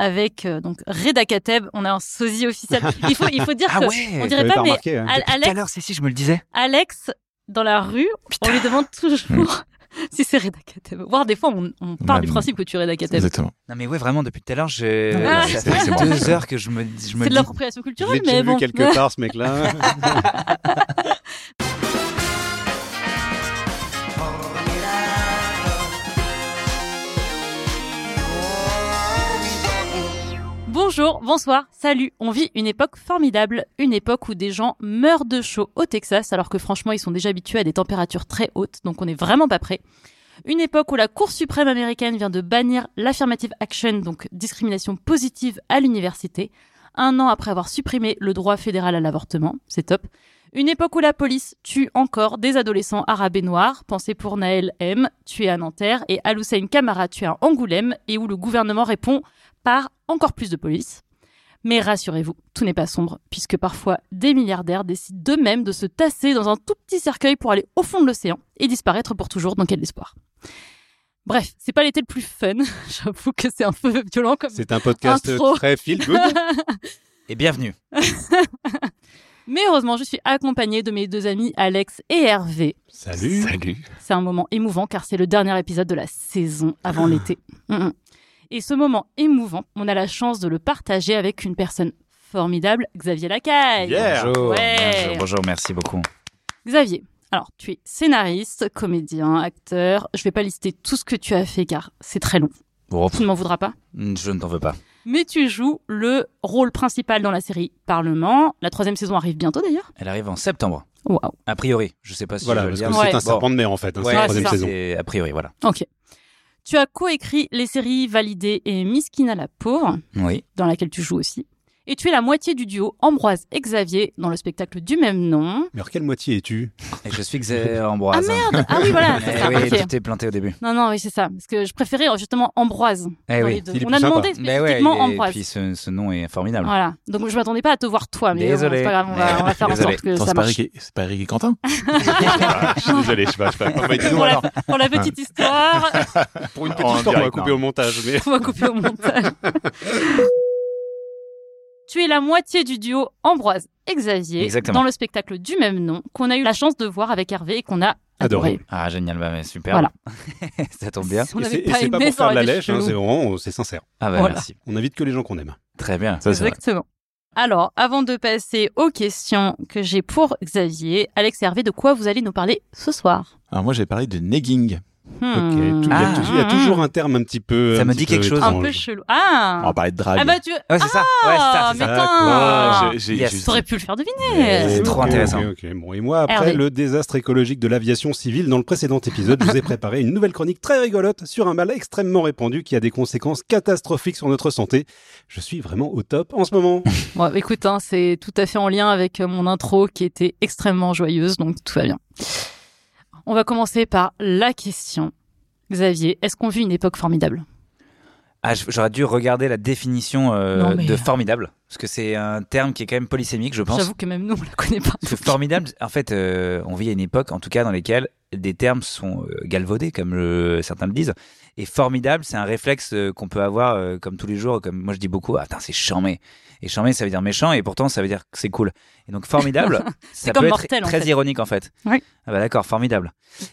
avec euh, donc Reda Kateb. On a un sosie officiel. Il faut, il faut dire Ah que ouais on dirait pas, pas mais remarqué, hein. Al- Tout à Alex, l'heure, si, je me le disais. Alex, dans la rue, on lui demande toujours si c'est Reda Kateb. Voire des fois, on, on part Ouais, du principe que tu es Reda Kateb. Exactement. Non mais ouais, vraiment, depuis tout à l'heure, je... Ah. ça C'est- bon. deux heures que je me, je me C'est de dis... l'appropriation culturelle, mais vu bon. quelque part, ce mec-là. Bonjour, bonsoir, salut. On vit une époque formidable, une époque où des gens meurent de chaud au Texas, alors que franchement, ils sont déjà habitués à des températures très hautes, donc on n'est vraiment pas prêt. Une époque où la Cour suprême américaine vient de bannir l'affirmative action, donc discrimination positive à l'université, un an après avoir supprimé le droit fédéral à l'avortement, c'est top. Une époque où la police tue encore des adolescents arabes et noirs, pensez pour Naël M, tué à Nanterre, et Al-Hussein Kamara, tué à Angoulême, et où le gouvernement répond par encore plus de police. Mais rassurez-vous, tout n'est pas sombre, puisque parfois des milliardaires décident d'eux-mêmes de se tasser dans un tout petit cercueil pour aller au fond de l'océan et disparaître pour toujours dans quel espoir. Bref, c'est pas l'été le plus fun. J'avoue que c'est un peu violent comme. C'est un podcast Intro. très feel good. Et bienvenue. Mais heureusement, je suis accompagnée de mes deux amis Alex et Hervé. Salut. Salut. C'est un moment émouvant car c'est le dernier épisode de la saison avant l'été. Mm, mm. Et ce moment émouvant, on a la chance de le partager avec une personne formidable, Xavier Lacaille. Yeah. Bonjour, Ouais. bonjour, bonjour, merci beaucoup. Xavier, alors tu es scénariste, comédien, acteur. Je vais pas lister tout ce que tu as fait car c'est très long. Bon, Tu ne m'en voudras pas. je ne t'en veux pas. Mais tu joues le rôle principal dans la série Parlement. La troisième saison arrive bientôt d'ailleurs. Elle arrive en septembre, a priori. Je sais pas si Voilà, je parce que. Ouais. c'est un Bon. serpent de mer en fait, hein, Ouais, c'est la troisième saison. a priori, voilà. Ok. Tu as coécrit les séries Validée et Miskina la pauvre, Oui. dans laquelle tu joues aussi. Et tu es la moitié du duo Ambroise et Xavier dans le spectacle du même nom. Mais alors, quelle moitié es-tu? Je suis Xavier Ambroise. Ah merde Ah oui, voilà, Eh ça. oui, ok. tout est planté au début. Non, non, oui, c'est ça. Parce que je préférais justement Ambroise. Eh dans oui. On a demandé. Mais ouais, spécifiquement et Ambroise. puis ce, ce nom est formidable. Voilà. Donc je m'attendais pas à te voir toi, mais bon, Désolé. c'est pas grave, on va, on va faire en Désolé. sorte que Attends, ça c'est pas marche. Eric et- c'est pas Eric et Quentin? Ah, Je suis désolé, je sais pas. Je sais pas. Pour la, alors. pour la petite histoire, Pour une En petite histoire, on va couper non. au montage. Mais... on va couper au montage. Tu es la moitié du duo Ambroise et Xavier Exactement. dans le spectacle du même nom qu'on a eu la chance de voir avec Hervé et qu'on a adoré. Adoré. Ah, génial, bah, mais super. Voilà. ça tombe bien. Si on Et c'est pas pour faire de la lèche, hein, c'est vraiment, c'est sincère. Ah, bah, Voilà. merci. On invite que les gens qu'on aime. Très bien. Ça. Exactement. Alors, avant de passer aux questions que j'ai pour Xavier, Alex et Hervé, de quoi vous allez nous parler ce soir? Alors moi, j'ai parlé de negging. Hmm. Tout- Il y, a Ah. tou- il y a toujours un terme un petit peu. Ça un me dit quelque peu chose. Un peu chelou. Ah On va parler de drague. Ah bah tu... Ouais, c'est ça. Ouais, c'est ça, Ah, Yes. T'aurais pu le faire deviner C'est trop intéressant. ok, ok. Bon, et moi, après Hervé. le désastre écologique de l'aviation civile, dans le précédent épisode, je vous ai préparé une nouvelle chronique très rigolote sur un mal extrêmement répandu qui a des conséquences catastrophiques sur notre santé. Je suis vraiment au top en ce moment. Bon, écoute, hein, c'est tout à fait en lien avec euh, mon intro qui était extrêmement joyeuse, donc tout va bien. On va commencer par la question. Xavier, est-ce qu'on vit une époque formidable? Ah, j'aurais dû regarder la définition euh, Non, mais- de formidable. Parce que c'est un terme qui est quand même polysémique, je pense. J'avoue que même nous, on la connaît pas. Parce que formidable, en fait, euh, on vit à une époque, en tout cas, dans lesquelles des termes sont euh, galvaudés, comme le- certains le disent. Et formidable, c'est un réflexe euh, qu'on peut avoir euh, comme tous les jours. Comme moi, je dis beaucoup, ah, c'est charmé. Et charmé, ça veut dire méchant, et pourtant, ça veut dire que c'est cool. Et donc, formidable, ça comme peut mortel, être en très fait. ironique, en fait. Oui. Ah bah d'accord, formidable.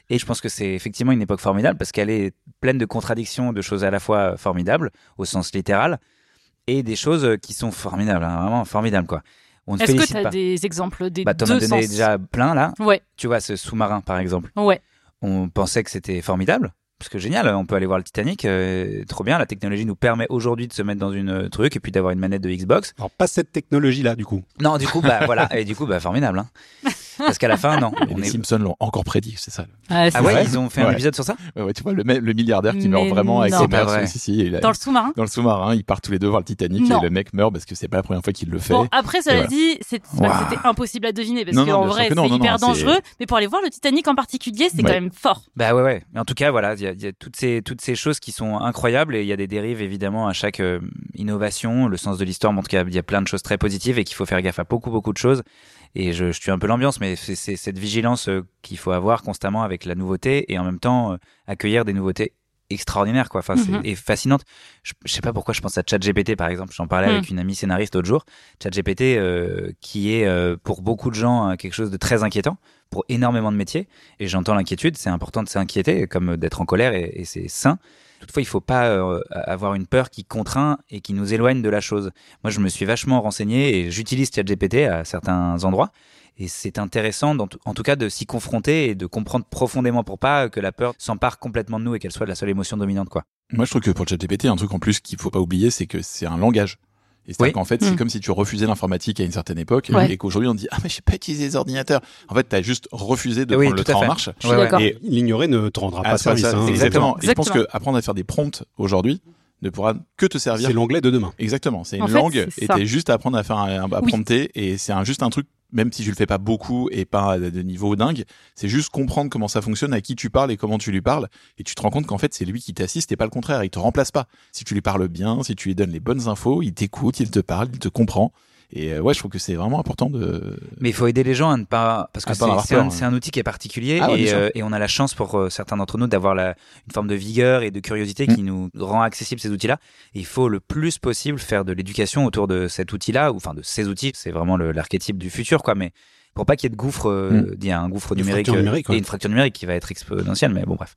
Et je pense que c'est effectivement une époque formidable parce qu'elle est pleine de contradictions, de choses à la fois formidables, au sens littéral, et des choses euh, qui sont formidables, hein, vraiment formidables, quoi. Est-ce que tu as pas. des exemples des Bah, t'en deux as donné sens? déjà plein, là. Ouais, Tu vois, ce sous-marin, par exemple. ouais. On pensait que c'était formidable. Parce que génial, on peut aller voir le Titanic, euh, trop bien. La technologie nous permet aujourd'hui de se mettre dans une euh, truc et puis d'avoir une manette de Xbox. Alors, pas cette technologie-là, du coup. Non, du coup, bah voilà, et du coup, bah formidable. Hein. Parce qu'à la fin, non. On les est... Simpsons l'ont encore prédit, c'est ça. Ah, Ah ouais, vrai. ils ont fait un épisode sur ça? Ouais, ouais, tu vois, le, milliardaire qui meurt vraiment avec ses mères. Si, si, Dans le sous-marin dans le sous-marin, ils partent tous les deux voir le Titanic Non. et le mec meurt parce que c'est pas la première fois qu'il le fait. Bon, après, ça Et l'a voilà. dit, c'est c'est pas que Ouah. c'était impossible à deviner, parce qu'en vrai, c'est hyper dangereux. Mais pour aller voir le Titanic en particulier, c'est quand même fort. Bah ouais, ouais. Mais en tout cas, voilà, il y a, il y a toutes, ces, toutes ces choses qui sont incroyables et il y a des dérives évidemment à chaque euh, innovation. Le sens de l'histoire montre qu'il y y a plein de choses très positives et qu'il faut faire gaffe à beaucoup, beaucoup de choses. Et je, je tue un peu l'ambiance, mais c'est c'est cette vigilance euh, qu'il faut avoir constamment avec la nouveauté et en même temps euh, accueillir des nouveautés extraordinaire quoi. Enfin, c'est Mhm. et fascinante. Je, je sais pas pourquoi je pense à ChatGPT par exemple. J'en parlais Mhm. avec une amie scénariste l'autre jour. ChatGPT euh, qui est euh, pour beaucoup de gens euh, quelque chose de très inquiétant pour énormément de métiers. Et j'entends l'inquiétude. C'est important de s'inquiéter comme d'être en colère et, et c'est sain. Toutefois, il faut pas euh, avoir une peur qui contraint et qui nous éloigne de la chose. Moi, je me suis vachement renseigné et j'utilise ChatGPT à certains endroits. Et c'est intéressant, en tout cas, de s'y confronter et de comprendre profondément pour pas que la peur s'empare complètement de nous et qu'elle soit la seule émotion dominante, quoi. Moi, je trouve que pour le ChatGPT, un truc en plus qu'il faut pas oublier, c'est que c'est un langage. Et c'est Oui. qu'en fait, c'est comme si tu refusais l'informatique à une certaine époque Ouais. et qu'aujourd'hui on dit ah mais je sais pas utiliser les ordinateurs. En fait, t'as juste refusé de Oui, prendre le train en marche. Je suis d'accord. Et L'ignorer ne te rendra ah, pas service. ça, hein. exactement. Et je pense Exactement. que apprendre à faire des prompts aujourd'hui ne pourra que te servir C'est l'anglais de demain. Exactement, c'est une En langue et t'es juste à apprendre à faire un, à Oui. prompter et c'est un, juste un truc même si je le fais pas beaucoup et pas de niveau dingue, c'est juste comprendre comment ça fonctionne, à qui tu parles et comment tu lui parles. Et tu te rends compte qu'en fait c'est lui qui t'assiste et pas le contraire, il te remplace pas. Si tu lui parles bien, si tu lui donnes les bonnes infos, il t'écoute, il te parle, il te comprend et euh, ouais, je trouve que c'est vraiment important de Mais il faut aider les gens à ne pas, parce que c'est un, hein. outil qui est particulier Ah ouais, et, euh, et on a la chance pour euh, certains d'entre nous d'avoir la, une forme de vigueur et de curiosité Mm. qui nous rend accessible ces outils-là. Et il faut le plus possible faire de l'éducation autour de cet outil-là, ou enfin de ces outils. C'est vraiment le- l'archétype du futur, quoi. Mais pour pas qu'il y ait de gouffre, euh, il y a un gouffre Une numérique, fracture numérique, ouais. et une fracture numérique qui va être exponentielle. Mais bon, bref.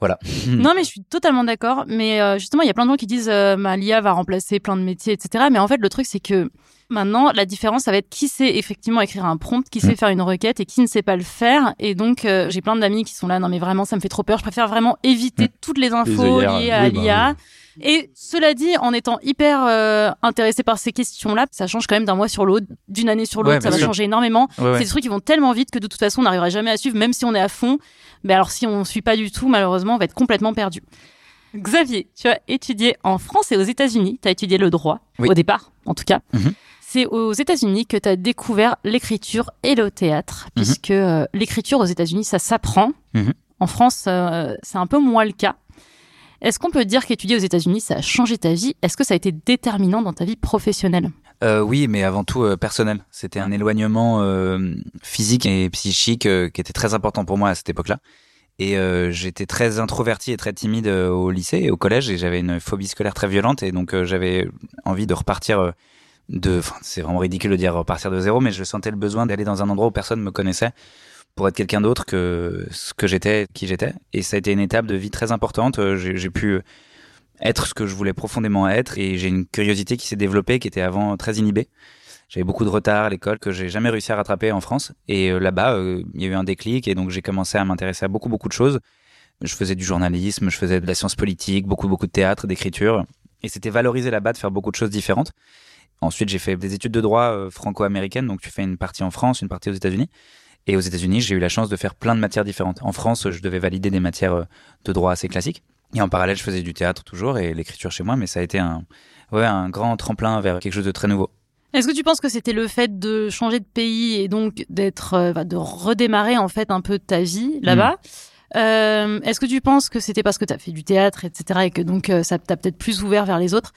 Voilà. Non, mais je suis totalement d'accord. Mais euh, justement, il y a plein de gens qui disent euh, bah, l'IA va remplacer plein de métiers, etc. Mais en fait, le truc, c'est que maintenant, la différence, ça va être qui sait effectivement écrire un prompt, qui sait Mm. faire une requête et qui ne sait pas le faire. Et donc, euh, j'ai plein d'amis qui sont là. Non, mais vraiment, ça me fait trop peur. Je préfère vraiment éviter Mm. toutes les infos liées à oui, bah, l'IA. Et cela dit, en étant hyper euh, intéressé par ces questions-là, ça change quand même d'un mois sur l'autre, d'une année sur l'autre, Ouais, ça va sûr. changer énormément. Ouais, ouais. C'est des trucs qui vont tellement vite que de toute façon, on n'arrivera jamais à suivre, même si on est à fond. Mais alors, si on suit pas du tout, malheureusement, on va être complètement perdu. Xavier, tu as étudié en France et aux États-Unis. Tu as étudié le droit, Oui. au départ, en tout cas. Mhm. C'est aux États-Unis que tu as découvert l'écriture et le théâtre, Mhm. puisque euh, l'écriture aux États-Unis, ça s'apprend. Mhm. En France, euh, c'est un peu moins le cas. Est-ce qu'on peut dire qu'étudier aux États-Unis, ça a changé ta vie? Est-ce que ça a été déterminant dans ta vie professionnelle? Euh, oui, mais avant tout euh, personnel. C'était un éloignement euh, physique et psychique qui était très important pour moi à cette époque-là. Et j'étais très introverti et très timide au lycée et au collège et j'avais une phobie scolaire très violente et donc j'avais envie de repartir c'est vraiment ridicule de dire repartir de zéro, mais je sentais le besoin d'aller dans un endroit où personne me connaissait pour être quelqu'un d'autre que ce que j'étais, qui j'étais. Et ça a été une étape de vie très importante. Euh, J'ai pu être ce que je voulais profondément être et j'ai une curiosité qui s'est développée qui était avant très inhibée. J'avais beaucoup de retard à l'école que j'ai jamais réussi à rattraper en France et euh, là-bas euh, il y a eu un déclic et donc j'ai commencé à m'intéresser à beaucoup beaucoup de choses. Je faisais du journalisme, je faisais de la science politique, beaucoup beaucoup de théâtre, d'écriture et c'était valorisé là-bas de faire beaucoup de choses différentes. Ensuite, j'ai fait des études de droit euh, franco-américaines donc tu fais une partie en France, une partie aux États-Unis. Et aux États-Unis, j'ai eu la chance de faire plein de matières différentes. En France, je devais valider des matières euh, de droit assez classiques. Et en parallèle, je faisais du théâtre toujours et l'écriture chez moi, mais ça a été un, ouais, un grand tremplin vers quelque chose de très nouveau. Est-ce que tu penses que c'était le fait de changer de pays et donc d'être, euh, bah, de redémarrer en fait un peu ta vie là-bas Euh, Est-ce que tu penses que c'était parce que tu as fait du théâtre, etc., et que donc ça t'a peut-être plus ouvert vers les autres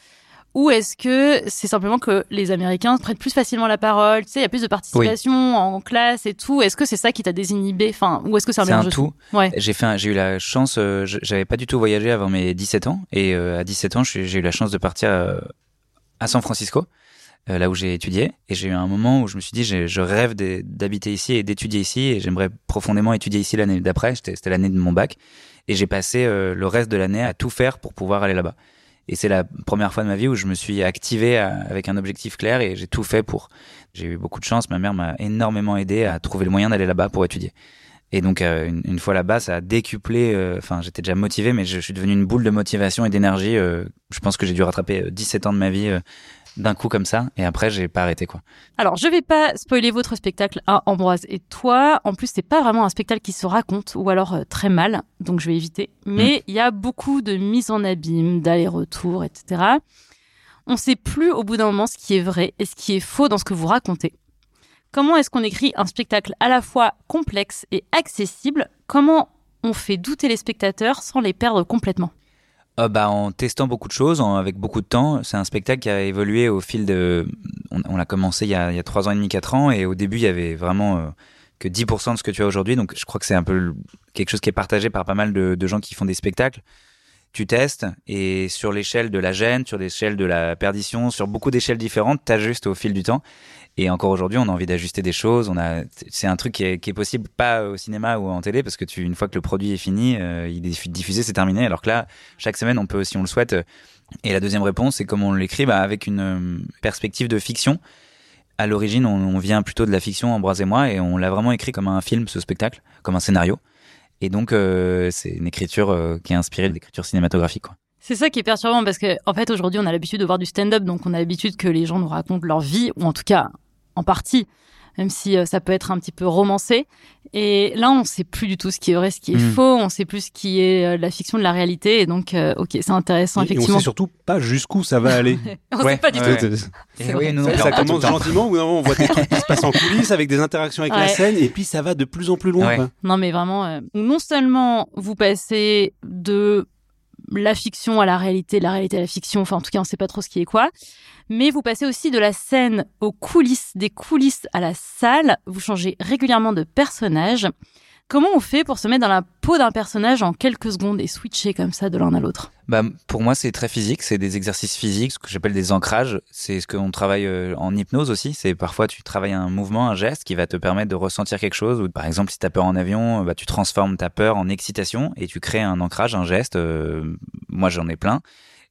Ou est-ce que c'est simplement que les Américains prennent plus facilement la parole? Tu sais, il y a plus de participation en classe et tout. Est-ce que c'est ça qui t'a désinhibé? Enfin, ou est-ce que c'est un C'est un tout. Ouais. J'ai fait, un- j'ai eu la chance, euh, j'avais pas du tout voyagé avant mes 17 ans, et euh, à 17 ans, j'ai eu la chance de partir euh, à San Francisco, euh, là où j'ai étudié, et j'ai eu un moment où je me suis dit, je rêve d'habiter ici et d'étudier ici, et j'aimerais profondément étudier ici l'année d'après. C'était c'était l'année de mon bac, et j'ai passé euh, le reste de l'année à tout faire pour pouvoir aller là-bas. Et c'est la première fois de ma vie où je me suis activé à- avec un objectif clair et j'ai tout fait pour. J'ai eu beaucoup de chance. Ma mère m'a énormément aidé à trouver le moyen d'aller là-bas pour étudier. Et donc euh, une, fois là-bas, ça a décuplé. euh, Enfin, j'étais déjà motivé, mais je suis devenu une boule de motivation et d'énergie. euh, je pense que j'ai dû rattraper euh, 17 ans de ma vie euh, d'un coup comme ça. Et après, j'ai pas arrêté quoi. Alors, je vais pas spoiler votre spectacle, hein, Ambroise et toi. En plus, c'est pas vraiment un spectacle qui se raconte, ou alors euh, très mal, donc je vais éviter. Mais il y a beaucoup de mise en abîme, d'aller-retour, etc. On sait plus au bout d'un moment ce qui est vrai et ce qui est faux dans ce que vous racontez. Comment est-ce qu'on écrit un spectacle à la fois complexe et accessible? Comment on fait douter les spectateurs sans les perdre complètement? Euh, bah, en testant beaucoup de choses, avec beaucoup de temps. C'est un spectacle qui a évolué au fil de. On, on l'a commencé il y, a, il y a 3 ans et demi, 4 ans, et au début, il y avait vraiment euh, que 10% de ce que tu as aujourd'hui. Donc, je crois que c'est un peu quelque chose qui est partagé par pas mal de gens qui font des spectacles. Tu testes et sur l'échelle de la gêne, sur l'échelle de la perdition, sur beaucoup d'échelles différentes, t'ajustes au fil du temps. Et encore aujourd'hui, on a envie d'ajuster des choses. C'est un truc qui est, possible pas au cinéma ou en télé parce que une fois que le produit est fini, euh, il est diffusé, c'est terminé. Alors que là, chaque semaine, on peut, si on le souhaite. Et la deuxième réponse, c'est comment on l'écrit, bah, avec une euh, perspective de fiction. À l'origine, on, on, vient plutôt de la fiction, Ambroise et moi, et on l'a vraiment écrit comme un film, ce spectacle, comme un scénario. Et donc, euh, c'est une écriture euh, qui est inspirée de l'écriture cinématographique. Quoi. C'est ça qui est perturbant parce que, en fait, aujourd'hui, on a l'habitude de voir du stand-up, donc on a l'habitude que les gens nous racontent leur vie, ou en tout cas, en partie, même si euh, ça peut être un petit peu romancé. Et là, on sait plus du tout ce qui est vrai, ce qui est Mm. faux, on sait plus ce qui est euh, la fiction de la réalité. Et donc, euh, ok, c'est intéressant, Et on effectivement. sait surtout pas jusqu'où ça va aller. on Ouais, sait pas du ouais, tout. ouais. Vrai. oui, nous, Ça, commence gentiment, ou non, on voit des trucs qui se passent en coulisses avec des interactions avec la scène, et puis ça va de plus en plus loin. Quoi. Non, mais vraiment, euh, non seulement vous passez de la fiction à la réalité, de la réalité à la fiction, enfin en tout cas on sait pas trop ce qui est quoi, mais vous passez aussi de la scène aux coulisses, des coulisses à la salle, vous changez régulièrement de personnage. Comment on fait pour se mettre dans la peau d'un personnage en quelques secondes et switcher comme ça de l'un à l'autre? Bah, pour moi, c'est très physique. C'est des exercices physiques, ce que j'appelle des ancrages. C'est ce qu'on travaille euh, en hypnose aussi. C'est parfois tu travailles un mouvement, un geste qui va te permettre de ressentir quelque chose. Ou par exemple, si tu as peur en avion, bah, tu transformes ta peur en excitation et tu crées un ancrage, un geste. Euh, moi, j'en ai plein.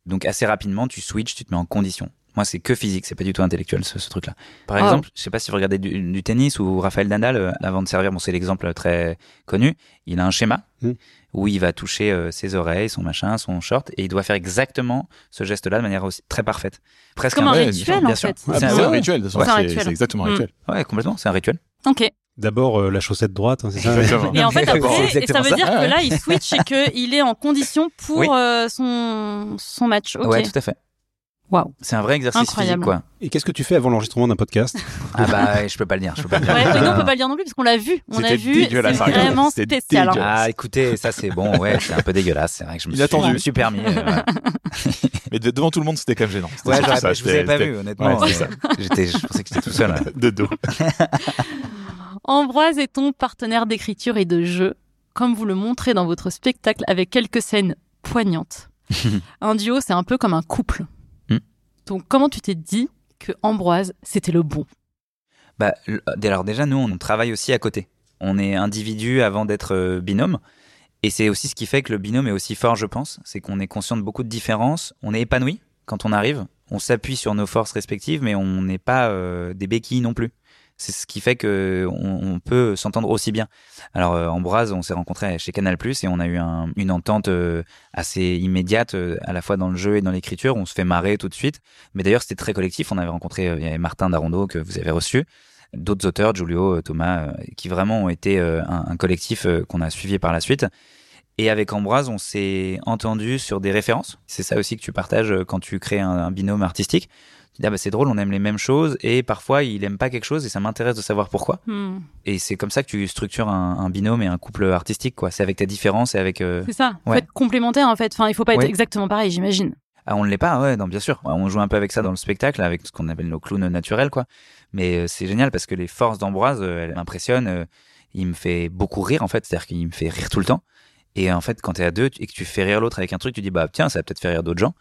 Donc assez rapidement, tu switches, tu te mets en condition. Moi, c'est que physique, c'est pas du tout intellectuel ce, ce truc-là. Par Ah. exemple, je sais pas si vous regardez du, du tennis ou Raphaël Nadal euh, avant de servir, bon, c'est l'exemple très connu. Il a un schéma Mm. où il va toucher euh, ses oreilles, son machin, son short, et il doit faire exactement ce geste-là de manière aussi très parfaite. Presque Comme un ouais, rituel bien en sûr. fait. Ah, c'est un ouais. rituel, de toute C'est façon, un c'est rituel. c'est exactement un Mm. rituel. Ouais, complètement, c'est un rituel. Ok. D'abord euh, la chaussette droite, hein, c'est ça Exactement. Et en fait après, et ça veut ça. dire Ah que ouais. là il switch et qu'il est en condition pour Oui. euh, son son match. Ok. Ouais, tout à fait. Waouh. C'est un vrai exercice Incroyable. physique, quoi. Et qu'est-ce que tu fais avant l'enregistrement d'un podcast Ah bah, je peux pas le dire, je peux pas le dire. Ouais, mais on peut pas le dire non plus parce qu'on l'a vu. On a C'était vu. dégueulasse, C'est vraiment c'était spécial. hein. Ah, écoutez, ça c'est bon, ouais, c'est un peu dégueulasse. C'est vrai que je me suis, je me suis permis. euh. Mais de- devant tout le monde, c'était quand même gênant. C'était Ouais, j'aurais- ça, je vous avais pas vu, honnêtement. Ouais, J'étais, je pensais que j'étais tout seul. hein. De dos. Ambroise est ton partenaire d'écriture et de jeu, comme vous le montrez dans votre spectacle avec quelques scènes poignantes. un duo, c'est un peu comme un couple. Donc, comment tu t'es dit que Ambroise, c'était le bon? Bah, le- alors déjà, nous, on travaille aussi à côté. On est individu avant d'être euh, binôme. Et c'est aussi ce qui fait que le binôme est aussi fort, je pense. C'est qu'on est conscient de beaucoup de différences. On est épanoui quand on arrive. On s'appuie sur nos forces respectives, mais on n'est pas euh, des béquilles non plus. C'est ce qui fait que on, peut s'entendre aussi bien. Alors euh, Ambroise, on s'est rencontrés chez Canal+ et on a eu un- une entente euh, assez immédiate, euh, à la fois dans le jeu et dans l'écriture. On se fait marrer tout de suite. Mais d'ailleurs, c'était très collectif. On avait rencontré, Martin Darondo que vous avez reçu, d'autres auteurs, Giulio, Thomas, qui vraiment ont été un, collectif qu'on a suivi par la suite. Et avec Ambroise, on s'est entendu sur des références. C'est ça aussi que tu partages quand tu crées un binôme artistique. Dis, ah bah, c'est drôle, on aime les mêmes choses et parfois il aime pas quelque chose et ça m'intéresse de savoir pourquoi. Hmm, Et c'est comme ça que tu structures un, un binôme et un couple artistique, quoi. C'est avec ta différence et avec. euh, C'est ça. Faut Ouais. être complémentaire, en fait. Enfin, il faut pas être Ouais. exactement pareil, j'imagine. Ah, on ne l'est pas, ouais, non, bien sûr. On joue un peu avec ça dans le spectacle, avec ce qu'on appelle nos clowns naturels, quoi. Mais euh, c'est génial parce que les forces d'Ambroise, euh, elles m'impressionnent. il me fait beaucoup rire, en fait. C'est-à-dire qu'il me fait rire tout le temps. Et en fait, quand t'es à deux tu- et que tu fais rire l'autre avec un truc, tu dis, bah, tiens, ça va peut-être faire rire d'autres gens.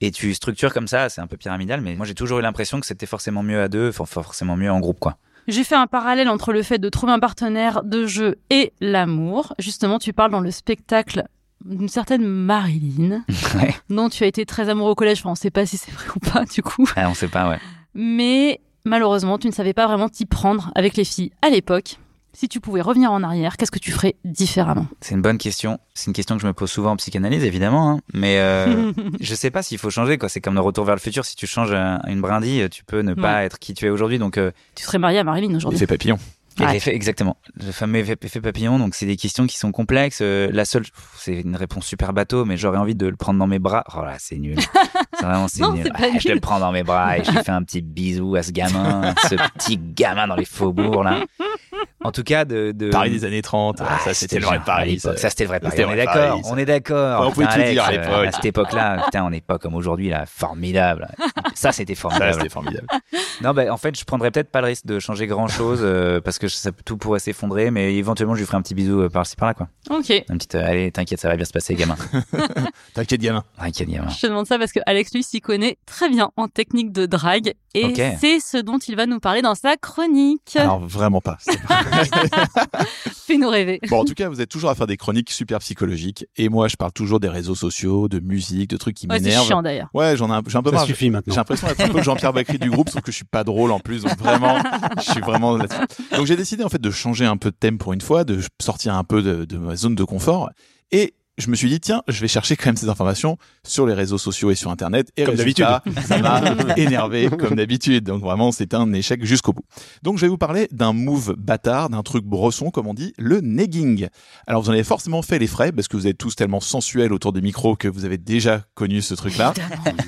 Et tu structures comme ça, c'est un peu pyramidal, mais moi, j'ai toujours eu l'impression que c'était forcément mieux à deux, for- forcément mieux en groupe, quoi. J'ai fait un parallèle entre le fait de trouver un partenaire de jeu et l'amour. Justement, tu parles dans le spectacle d'une certaine Marilyn, Ouais. dont tu as été très amoureux au collège. Enfin, on sait pas si c'est vrai ou pas, du coup. Ah, on sait pas, ouais. Mais malheureusement, tu ne savais pas vraiment t'y prendre avec les filles à l'époque. Si tu pouvais revenir en arrière, qu'est-ce que tu ferais différemment? C'est une bonne question. C'est une question que je me pose souvent en psychanalyse, évidemment. hein. Mais euh, je sais pas s'il faut changer. quoi. C'est comme le retour vers le futur. Si tu changes euh, une brindille, tu peux ne pas être qui tu es aujourd'hui. Donc, euh, Tu serais marié à Marilyn aujourd'hui. L'effet papillon. Et Ouais. l'effet- exactement. Le fameux effet, effet papillon. Donc, c'est des questions qui sont complexes. Euh, la seule, c'est une réponse super bateau, mais j'aurais envie de le prendre dans mes bras. Oh là, c'est nul. C'est vraiment, c'est Non, nul. c'est pas Ah, je le prends dans mes bras et je lui fais un petit bisou à ce gamin, ce petit gamin dans les faubourgs là. En tout cas, de, de... Paris des années 30, Ah, ça c'était le vrai Paris. ça. Ça, c'était le vrai Paris. C'était On est d'accord. Paris, ça. On est d'accord. On pouvait tout dire à l'époque. À cette époque-là, putain, on n'est pas comme aujourd'hui, là. Formidable. Ça, c'était Ça, formidable. c'était formidable. non, bah, en fait, je prendrais peut-être pas le risque de changer grand chose, parce que ça, tout pourrait s'effondrer, mais éventuellement, je lui ferai un petit bisou euh, par-ci par-là, quoi. Ok. Un petit, euh, allez, t'inquiète, ça va bien se passer, gamin. T'inquiète, gamin. T'inquiète, gamin. Je te demande ça parce que Alex, lui, s'y connaît très bien en technique de drague. Et c'est ce dont il va nous parler dans sa chronique. Alors vraiment pas. C'est Fais-nous rêver. Bon, en tout cas, vous êtes toujours à faire des chroniques super psychologiques. Et moi, je parle toujours des réseaux sociaux, de musique, de trucs qui Ouais, c'est m'énervent. chiant d'ailleurs. Ouais, j'en ai un, j'ai un peu Ça marre. suffit J'ai maintenant. l'impression d'être un peu Jean-Pierre Bacry du groupe, sauf que je suis pas drôle en plus. Donc vraiment, je suis vraiment. Donc j'ai décidé en fait de changer un peu de thème pour une fois, de sortir un peu de, de ma zone de confort. Et je me suis dit, tiens, je vais chercher quand même ces informations sur les réseaux sociaux et sur Internet. Et Comme résultat, ça m'a énervé comme d'habitude. Donc vraiment, c'est un échec jusqu'au bout. Donc je vais vous parler d'un move bâtard, d'un truc brosson, comme on dit, le negging. Alors vous en avez forcément fait les frais, parce que vous êtes tous tellement sensuels autour des micros que vous avez déjà connu ce truc-là.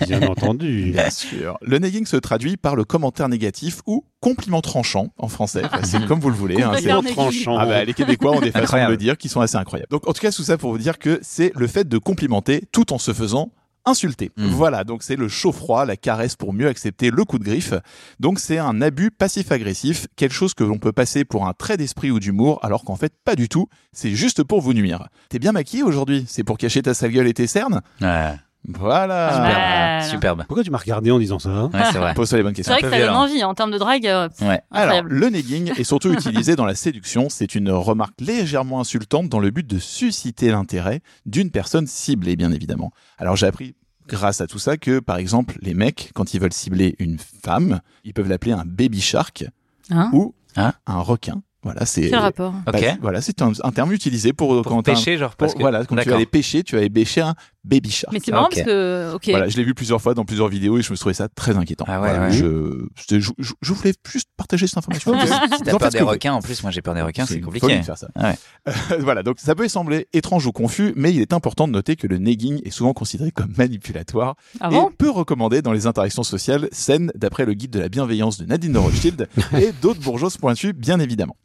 Bien entendu. Bien sûr. Le negging se traduit par le commentaire négatif ou compliment tranchant en français. Enfin, c'est comme vous le voulez. hein. Tranchant. Ah bah, les Québécois ont des façons de le dire qui sont assez incroyables. Donc en tout cas, tout ça pour vous dire que c'est le fait de complimenter tout en se faisant insulter. Mm. Voilà, donc c'est le chaud-froid, la caresse pour mieux accepter le coup de griffe. Donc c'est un abus passif-agressif, quelque chose que l'on peut passer pour un trait d'esprit ou d'humour, alors qu'en fait pas du tout, c'est juste pour vous nuire. T'es bien maquillé aujourd'hui? C'est pour cacher ta sale gueule et tes cernes? Ouais. Voilà Superbe. Voilà. Superbe. Pourquoi tu m'as regardé en disant ça Ouais, c'est vrai. Pose-toi les bonnes C'est questions. vrai que ça donne envie en termes de drague. euh, Ouais. Alors, le negging est surtout utilisé dans la séduction. C'est une remarque légèrement insultante dans le but de susciter l'intérêt d'une personne ciblée, bien évidemment. Alors, j'ai appris grâce à tout ça que, par exemple, les mecs, quand ils veulent cibler une femme, ils peuvent l'appeler un baby shark Hein ou Hein un requin. Voilà, c'est Quel rapport? Bah, Ok. voilà, c'est un, un terme utilisé pour, Pour quand t'as un- pêcher, genre, pour- parce que. voilà, quand tu aller pêcher, tu vas aller pêcher un baby shark. Mais c'est marrant parce que, ok. Voilà, je l'ai vu plusieurs fois dans plusieurs vidéos et je me trouvais ça très inquiétant. Ah ouais, Voilà, ouais. Je, je, je, je voulais juste partager cette information. Si t'as peur des requins, en plus, moi j'ai peur des requins, c'est compliqué. de faire ça. Ouais. Euh, voilà, donc ça peut sembler étrange ou confus, mais il est important de noter que le negging est souvent considéré comme manipulatoire Ah bon? et peu recommandé dans les interactions sociales saines d'après le guide de la bienveillance de Nadine de Rothschild et d'autres bourgeoises pointues, bien évidemment.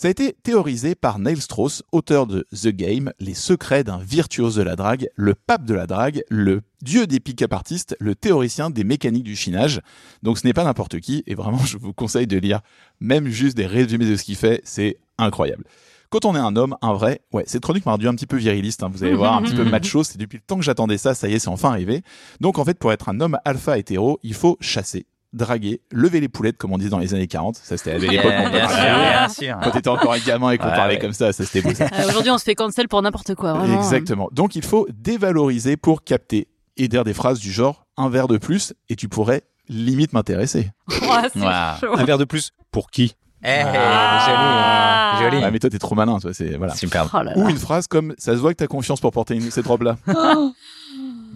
Ça a été théorisé par Neil Strauss, auteur de The Game, Les secrets d'un virtuose de la drague, le pape de la drague, le dieu des pick-up artistes, le théoricien des mécaniques du chinage. Donc ce n'est pas n'importe qui, et vraiment je vous conseille de lire même juste des résumés de ce qu'il fait, c'est incroyable. Quand on est un homme, un vrai, ouais, cette chronique m'a rendu un petit peu viriliste, hein, vous allez voir, un petit peu macho, c'est depuis le temps que j'attendais ça, ça y est, c'est enfin arrivé. Donc en fait, pour être un homme alpha hétéro, il faut chasser, draguer, lever les poulettes, comme on dit dans les années 40. Ça, c'était à l'époque bien sûr. Quand t'étais encore un gamin et qu'on Ouais, parlait ouais. comme ça, ça c'était beau. ça. Euh, Aujourd'hui, on se fait cancel pour n'importe quoi. Vraiment. Exactement. Donc il faut dévaloriser pour capter et dire des phrases du genre un verre de plus et tu pourrais limite m'intéresser. Chaud. Un verre de plus pour qui? Eh, Ah. joli, joli. Ouais, mais toi t'es trop malin, toi. C'est voilà. Superbe. Oh là Ou une phrase comme ça se voit que t'as confiance pour porter une, cette robe-là.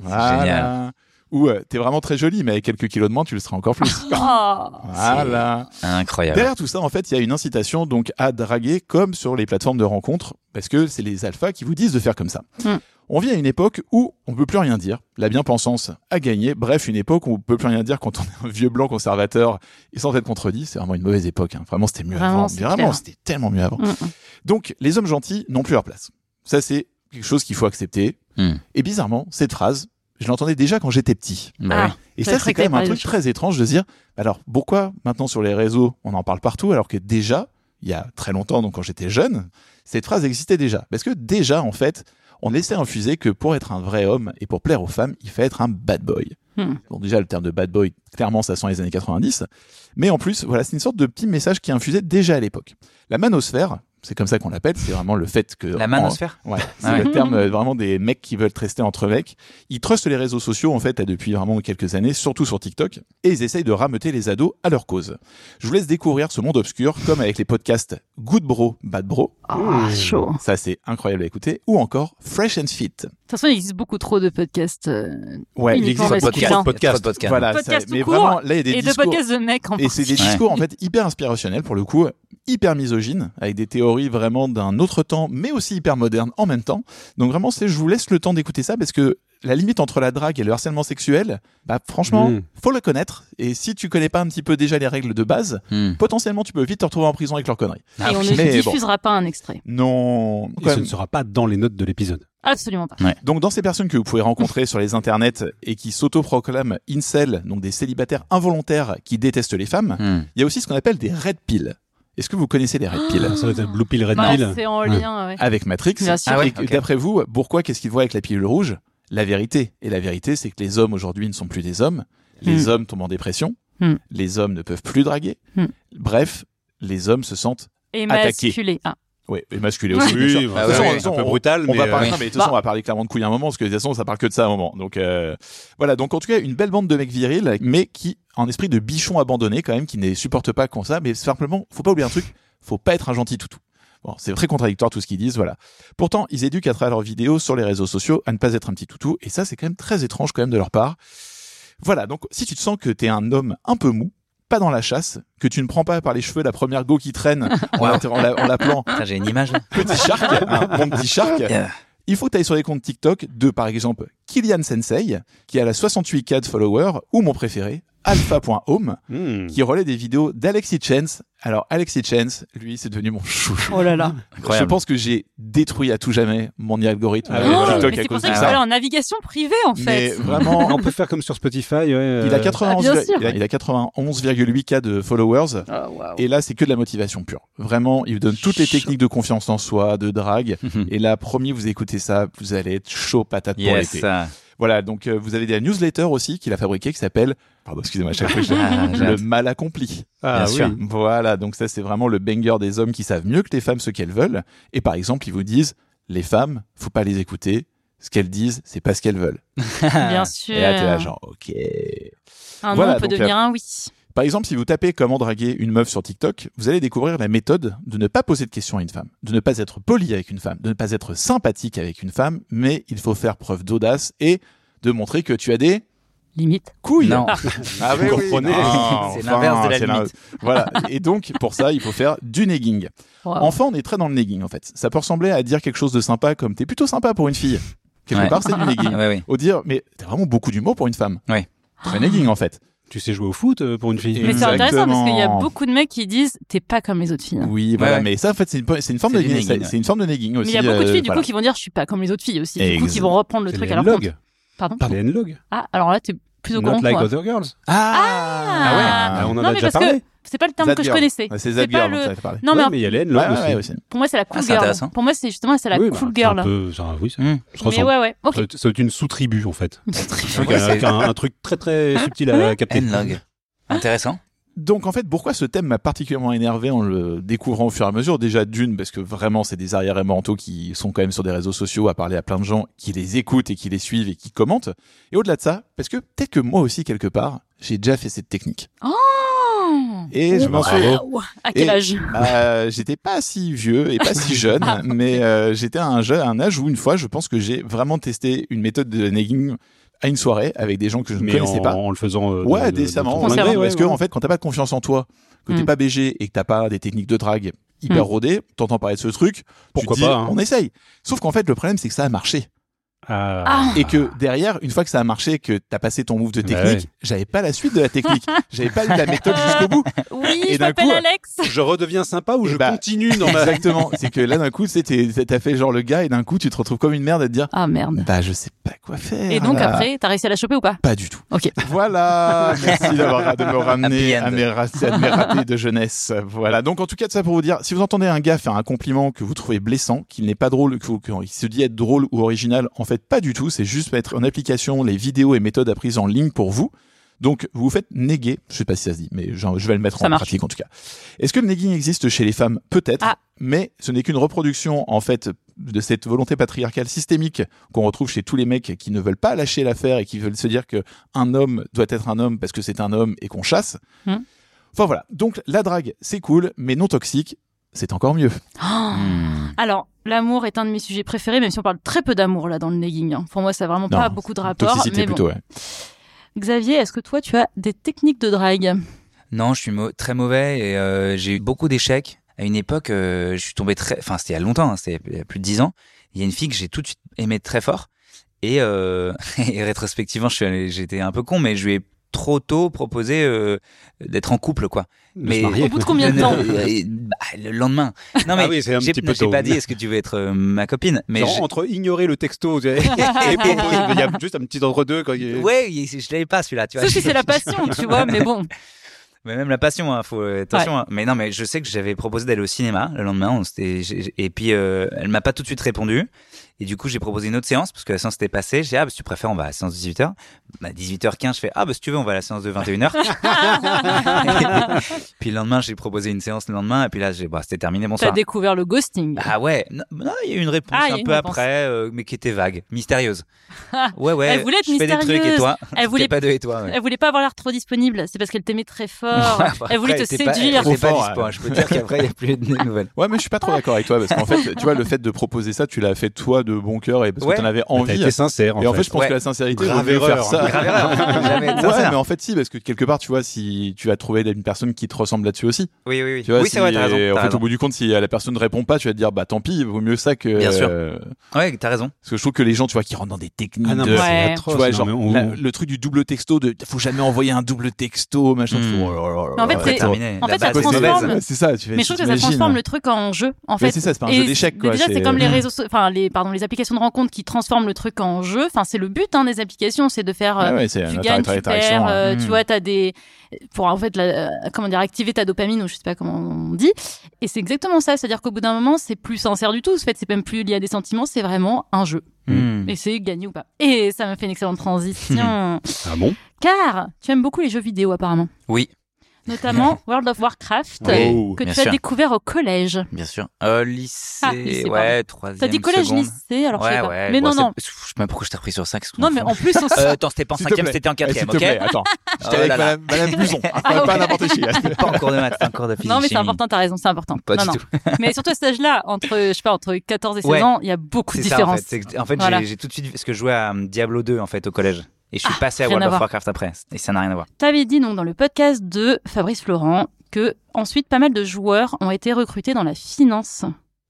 Voilà. génial. Ou euh, t'es vraiment très jolie, mais avec quelques kilos de moins, tu le seras encore plus. Oh. voilà. Incroyable. Derrière tout ça, en fait, il y a une incitation donc à draguer comme sur les plateformes de rencontres, parce que c'est les alphas qui vous disent de faire comme ça. Hmm. On vit à une époque où on peut plus rien dire, la bien-pensance a gagné, bref, une époque où on peut plus rien dire quand on est un vieux blanc conservateur et sans être contredit, c'est vraiment une mauvaise époque. hein. Vraiment, c'était mieux Vraiment, avant. Vraiment, c'était tellement mieux avant. Mm, mm. Donc, les hommes gentils n'ont plus leur place. Ça, c'est quelque chose qu'il faut accepter. Hmm. Et bizarrement, cette phrase, je l'entendais déjà quand j'étais petit. Bah Ah. Et Ça c'est quand même un truc très étrange de se dire, alors pourquoi maintenant sur les réseaux, on en parle partout, alors que déjà, il y a très longtemps, donc quand j'étais jeune, cette phrase existait déjà. Parce que déjà, en fait, on essaie d'infuser que pour être un vrai homme et pour plaire aux femmes, il faut être un bad boy. Hmm. Bon, déjà, le terme de bad boy, clairement, ça sent les années 90. Mais en plus, voilà, c'est une sorte de petit message qui infusait déjà à l'époque. La manosphère, c'est comme ça qu'on l'appelle, c'est vraiment le fait que... La en- manosphère Ouais, c'est Ah ouais. le terme euh, vraiment des mecs qui veulent rester entre mecs. Ils trustent les réseaux sociaux en fait à depuis vraiment quelques années, surtout sur TikTok, et ils essayent de rameuter les ados à leur cause. Je vous laisse découvrir ce monde obscur, comme avec les podcasts Good Bro, Bad Bro, Oh, chaud. De ça c'est incroyable à écouter, ou encore Fresh and Fit. toute façon, il existe beaucoup trop de podcasts. euh, Ouais, il existe beaucoup de podcasts. Podcast. Podcast. Voilà, Podcast ça- mais court vraiment là il y a des et de discours. podcasts de mecs en Et c'est des particulier. discours en fait hyper inspirationnels pour le coup, hyper misogynes, avec des théories vraiment d'un autre temps, mais aussi hyper moderne en même temps. Donc vraiment, c'est, je vous laisse le temps d'écouter ça parce que la limite entre la drague et le harcèlement sexuel, bah franchement, Mm. faut le connaître. Et si tu connais pas un petit peu déjà les règles de base, Hmm. potentiellement tu peux vite te retrouver en prison avec leurs conneries. Ah et on ne bon. diffusera pas un extrait. Non. Et ce ne sera pas dans les notes de l'épisode. Absolument pas. Donc dans ces personnes que vous pouvez rencontrer sur les internets et qui s'autoproclament incel, donc des célibataires involontaires qui détestent les femmes, Hmm. il y a aussi ce qu'on appelle des red pills. Est-ce que vous connaissez les red pills Ça va être Blue Pill, Red Bah, Pill. c'est en lien, ouais. avec Matrix. Bien sûr. Ah ouais, ok. d'après vous, pourquoi qu'est-ce qu'ils voient avec la pilule rouge? La vérité. Et la vérité, c'est que les hommes aujourd'hui ne sont plus des hommes. Les Hmm. hommes tombent en dépression. Hmm. Les hommes ne peuvent plus draguer. Hmm. Bref, les hommes se sentent. Ah. Ouais, émasculés aussi. bien sûr. Oui, De toute façon, façon, un peu brutal, On mais va euh, parler, oui. non, mais de toute façon, Bah. on va parler clairement de couilles à un moment, parce que de toute façon, ça parle que de ça à un moment. Donc, euh, voilà. Donc, en tout cas, une belle bande de mecs virils, mais qui, en esprit de bichon abandonné, quand même, qui ne supportent pas comme ça, mais simplement, faut pas oublier un truc, faut pas être un gentil toutou. Bon, c'est très contradictoire tout ce qu'ils disent, voilà. Pourtant, ils éduquent à travers leurs vidéos sur les réseaux sociaux à ne pas être un petit toutou, et ça, c'est quand même très étrange quand même de leur part. Voilà. Donc, si tu te sens que t'es un homme un peu mou, pas dans la chasse, que tu ne prends pas par les cheveux la première go qui traîne en en la- en l'appelant J'ai une image. Petit shark, hein, mon petit shark, Yeah. il faut que tu ailles sur les comptes TikTok de, par exemple, Kylian Sensei, qui a la 68K de followers, ou mon préféré, alpha.home, hmm. qui relaie des vidéos d'Alexis Chance. Alors, Alexis Chance, lui, c'est devenu mon chouchou. Oh là là. Je Incroyable. pense que j'ai détruit à tout jamais mon algorithme Ah euh, voilà. TikTok mais à c'est pour ça de qu'il Ah faut aller en navigation privée, en Mais fait. vraiment, On peut faire comme sur Spotify. Ouais, euh, il a 91, Ah, bien sûr. il a, il a 91,8K de followers. Oh, waouh. Et là, c'est que de la motivation pure. Vraiment, il vous donne toutes les techniques de confiance en soi, de drague. Et là, promis, vous écoutez ça, vous allez être chaud patate pour Yes. Voilà, donc euh, vous avez des newsletters aussi qu'il a fabriqué qui s'appelle, pardon, excusez-moi, à chaque fois que je Ah, j'ai le mal accompli. Ah Bien oui. sûr. Voilà, donc ça c'est vraiment le banger des hommes qui savent mieux que les femmes ce qu'elles veulent. Et par exemple, ils vous disent, les femmes, faut pas les écouter. Ce qu'elles disent, c'est pas ce qu'elles veulent. Bien sûr. Et là, t'es là genre, ok. Un Voilà, non peut donc, devenir un oui. Par exemple, si vous tapez comment draguer une meuf sur TikTok, vous allez découvrir la méthode de ne pas poser de questions à une femme, de ne pas être poli avec une femme, de ne pas être sympathique avec une femme, mais il faut faire preuve d'audace et de montrer que tu as des Limite. couilles. Non. Ah oui, Vous oui. comprenez Ah, C'est enfin, l'inverse de la limite. Voilà. Et donc, pour ça, il faut faire du negging. Wow. Enfin, on est très dans le negging, en fait. Ça peut ressembler à dire quelque chose de sympa comme t'es plutôt sympa pour une fille. Quelque Ouais. part, c'est du negging. Ouais, ouais. Au dire, mais t'as vraiment beaucoup d'humour pour une femme. Ouais. Très negging, en fait. Tu sais jouer au foot euh, pour une fille Mais c'est intéressant parce qu'il y a beaucoup de mecs qui disent t'es pas comme les autres filles. hein. Oui, voilà. Ouais. Mais ça, en fait, c'est une, forme de negging. C'est une forme de negging Mais aussi. il y a beaucoup de euh, filles du voilà. coup qui vont dire je suis pas comme les autres filles aussi. Du coup qui vont reprendre le truc à leur compte. N-log. Pardon Par les N-log. Ah alors là t'es plutôt Not grand like toi. other girls. Ah, Ah ouais. Ah, on en Non, a mais déjà parce que parlé. C'est pas le terme That que je connaissais. Ouais, C'est C'est Girl le-. Non mais Ouais, en- mais il y a les N-log Ouais, aussi. ouais, aussi. pour moi c'est la cool Ah, c'est girl. Pour moi c'est justement c'est la Oui, cool bah, girl. c'est un peu- ça- oui, ça Hmm. se Mais ouais ouais. Ok. Ça doit être- ça doit être une sous-tribu en fait. Un, c'est- un- un truc très très subtil à capter. N-log. Intéressant. Donc en fait, pourquoi ce thème m'a particulièrement énervé en le découvrant au fur et à mesure? Déjà d'une, parce que vraiment c'est des arriérés mentaux qui sont quand même sur des réseaux sociaux à parler à plein de gens qui les écoutent et qui les suivent et qui commentent. Et au-delà de ça, parce que peut-être que moi aussi quelque part, j'ai déjà fait cette technique. Oh. Et je m'en souviens. À quel âge? Euh, j'étais pas si vieux et pas si jeune, mais euh, j'étais à un, jeune, à un âge où une fois, je pense que j'ai vraiment testé une méthode de negging à une soirée avec des gens que je ne Mais connaissais en, pas. en le faisant. euh, Ouais, de- de- décemment. de ton ouais, parce ouais, que ouais. en fait, quand t'as pas de confiance en toi, que t'es Mm. pas BG et que t'as pas des techniques de drague hyper Mm. rodées, t'entends parler de ce truc, Pourquoi tu te dis, pas, hein. on essaye. Sauf qu'en fait, le problème, c'est que ça a marché. Ah. Ah. Et que derrière, une fois que ça a marché, que t'as passé ton move de Bah technique, j'avais pas la suite de la technique. j'avais pas eu la méthode jusqu'au bout. Oui, Et je d'un m'appelle coup, Alex. Je redeviens sympa ou Et je bah, continue dans ma. Exactement. c'est que là, d'un coup, tu sais, t'es- t'as fait genre le gars et d'un coup, tu te retrouves comme une merde à te dire, Ah merde. bah, je sais pas quoi faire. Et donc là. après, t'as réussi à la choper ou pas? Pas du tout. Ok. Voilà, merci d'avoir de me ramener à mes, à mes ratés de jeunesse. Voilà, donc en tout cas, de ça pour vous dire, si vous entendez un gars faire un compliment que vous trouvez blessant, qu'il n'est pas drôle, qu'il se dit être drôle ou original, en fait, pas du tout. C'est juste mettre en application les vidéos et méthodes apprises en ligne pour vous. Donc, vous vous faites néguer, je sais pas si ça se dit, mais je vais le mettre Ça en marche. pratique en tout cas. Est-ce que le negging existe chez les femmes? Peut-être, Ah. mais ce n'est qu'une reproduction en fait de cette volonté patriarcale systémique qu'on retrouve chez tous les mecs qui ne veulent pas lâcher l'affaire et qui veulent se dire que un homme doit être un homme parce que c'est un homme et qu'on chasse. Hmm. Enfin voilà. Donc la drague, c'est cool, mais non toxique, c'est encore mieux. Oh. Hmm. Alors, l'amour est un de mes sujets préférés, même si on parle très peu d'amour là dans le negging. hein. Pour moi, ça a vraiment pas beaucoup de rapport. Toxicité mais bon. plutôt, ouais. Xavier, est-ce que toi, tu as des techniques de drague? Non, je suis très mauvais et euh, j'ai eu beaucoup d'échecs À une époque, euh, je suis tombé très, enfin c'était il y a longtemps, hein, c'était il y a plus de dix ans. Il y a une fille que j'ai tout de suite aimée très fort. Et, euh, et rétrospectivement, j'étais un peu con, mais je lui ai trop tôt proposé euh, d'être en couple, quoi. De Mais se marier. Au bout de combien de Non, temps bah, Le lendemain. Non mais Ah oui, c'est un j'ai petit peu j'ai tôt. pas dit est-ce que tu veux être euh, ma copine, mais Genre, je- entre ignorer le texto et proposer, il y a juste un petit entre-deux. Quand il... ouais, je l'avais pas celui-là, tu vois. Sauf si c'est la passion, tu vois, mais bon. Mais même la passion, hein, faut euh, attention. hein. Mais non, mais je sais que j'avais proposé d'aller au cinéma le lendemain. on et puis euh, elle m'a pas tout de suite répondu. Et du coup, j'ai proposé une autre séance parce que la séance était passée. J'ai dit, ah, bah, si tu préfères, on va à la séance de 18h. Bah, 18h15, je fais, ah, bah, si tu veux, on va à la séance de 21h. puis le lendemain, j'ai proposé une séance le lendemain. Et puis là, j'ai, bah, c'était terminé, T'as bonsoir. découvert le ghosting. Ah ouais, non, non, il y a eu une réponse Ah, un une peu réponse. après, euh, mais qui était vague, mystérieuse. ouais, ouais. Elle voulait être je fais des trucs et mystérieuse. toi, Elle voulait- pas de et toi. ouais. Elle voulait pas avoir l'air trop disponible, c'est parce qu'elle t'aimait très fort. Elle voulait te pas- séduire. pas Trop fort, dispo, hein. Je peux te dire qu'après, il n'y a plus de nouvelles. Ouais, mais je suis pas trop d'accord avec toi parce qu'en fait, tu vois, le fait de proposer ça, tu l'as fait toi de bon cœur et parce Ouais. que t'en avais T'as envie. été sincère. En et en fait, je pense Ouais. que la sincérité, Grave erreur. faire ça. Grave erreur. Jamais être Ouais, mais en fait, si, parce que quelque part, tu vois, si tu vas trouver une personne qui te ressemble là-dessus aussi. Oui, oui, oui. Tu vois, oui, si- c'est vrai, t'as raison. et En t'as fait, raison. au bout du compte, si la personne ne répond pas, tu vas te dire, bah tant pis, il vaut mieux ça que. Bien sûr. euh, Ouais, t'as raison. parce que je trouve que les gens, tu vois, qui rentrent dans des techniques Ah non, de. c'est Tu vois, non, genre, mais on- la- le truc du double texto, de faut jamais envoyer un double texto, machin. En fait, là, c'est- attends. terminé. en La fait, ça transforme-. C'est ça, tu fais, Mais je trouve que ça transforme le truc en jeu, en fait. c'est ça, c'est pas un jeu d'échecs, quoi. Déjà, c'est comme les réseaux, so- enfin les, pardon, les applications de rencontre qui transforment le truc en jeu. Enfin, c'est le but hein, des applications, c'est de faire. euh, Ouais, ouais, c'est tu un gagnes, tu perds, hein. euh, tu vois, t'as des, pour en fait, la- comment dire, activer ta dopamine ou je sais pas comment on dit. Et c'est exactement ça, c'est-à-dire qu'au bout d'un moment, c'est plus sincère du tout. En fait, c'est même plus lié à des sentiments, c'est vraiment un jeu. Hmm. Et c'est gagner ou pas. Et ça me fait une excellente transition, Ah bon? Car tu aimes beaucoup les jeux vidéo apparemment, Oui, notamment World of Warcraft. Oui, Oh. Que bien tu as sûr. découvert au collège. bien sûr. Euh, lycée, Ah, lycée, ouais, troisième, T'as dit collège, seconde. lycée, alors je sais pas. ouais. mais bon, non, non. Je sais pas pourquoi je t'ai repris sur ça. qu'est-ce qu'on Non, mais en plus, on Euh, attends, c'était pas en cinquième, c'était en Eh, quatrième, plaît, ok attends. Oh J'étais avec là là. Madame, Blouson. Ah, pas n'importe qui. Pas en cours de maths, cours de physique. Non, mais c'est important, t'as raison, c'est important. Pas non, du non. tout. Mais surtout à cet âge-là, entre, je sais pas, entre 14 et 16 Ouais. ans, il y a beaucoup de différences. En fait, j'ai- tout de suite, parce que je jouais à euh, Diablo 2, en fait, au collège. Et je suis Ah, passé à World à of. Warcraft après. Et ça n'a rien à voir. T'avais dit donc dans le podcast de Fabrice Florent que ensuite pas mal de joueurs ont été recrutés dans la finance.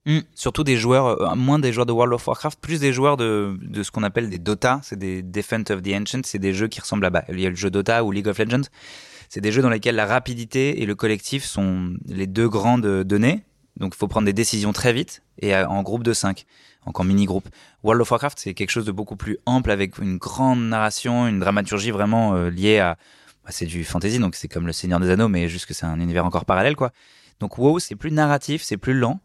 Hmm. Surtout des joueurs, euh, moins des joueurs de World of Warcraft, plus des joueurs de, de ce qu'on appelle des Dota, c'est des Defense of the Ancients, c'est des jeux qui ressemblent à, bah, il y a le jeu Dota ou League of Legends. C'est des jeux dans lesquels la rapidité et le collectif sont les deux grandes données. Donc il faut prendre des décisions très vite et en groupe de 5, donc en mini-groupe. World of Warcraft, c'est quelque chose de beaucoup plus ample avec une grande narration, une dramaturgie vraiment euh, liée à... bah, c'est du fantasy, donc c'est comme le Seigneur des Anneaux, mais juste que c'est un univers encore parallèle, quoi. Donc WoW, c'est plus narratif, c'est plus lent.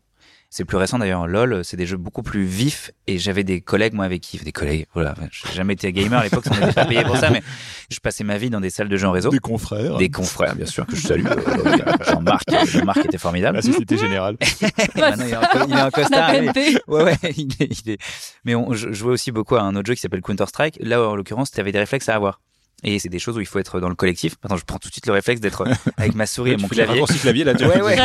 C'est plus récent d'ailleurs. LOL, c'est des jeux beaucoup plus vifs. Et j'avais des collègues, moi, avec qui, des collègues, voilà, j'ai jamais été gamer à l'époque, on n'était pas payé pour ça, mais je passais ma vie dans des salles de jeux en réseau. Des confrères. Des confrères, bien sûr, que je salue. Euh, Jean-Marc, Jean-Marc était formidable. La Société Générale. Il est en, co- il est en La costard. BNP. Ouais, ouais, il est, il est- Mais on, je jouais aussi beaucoup à un autre jeu qui s'appelle Counter-Strike. Là, en l'occurrence, tu avais des réflexes à avoir. Et c'est des choses où il faut être dans le collectif. Attends, je prends tout de suite le réflexe d'être avec ma souris et mon des clavier. clavier là. tu- Ouais, ouais.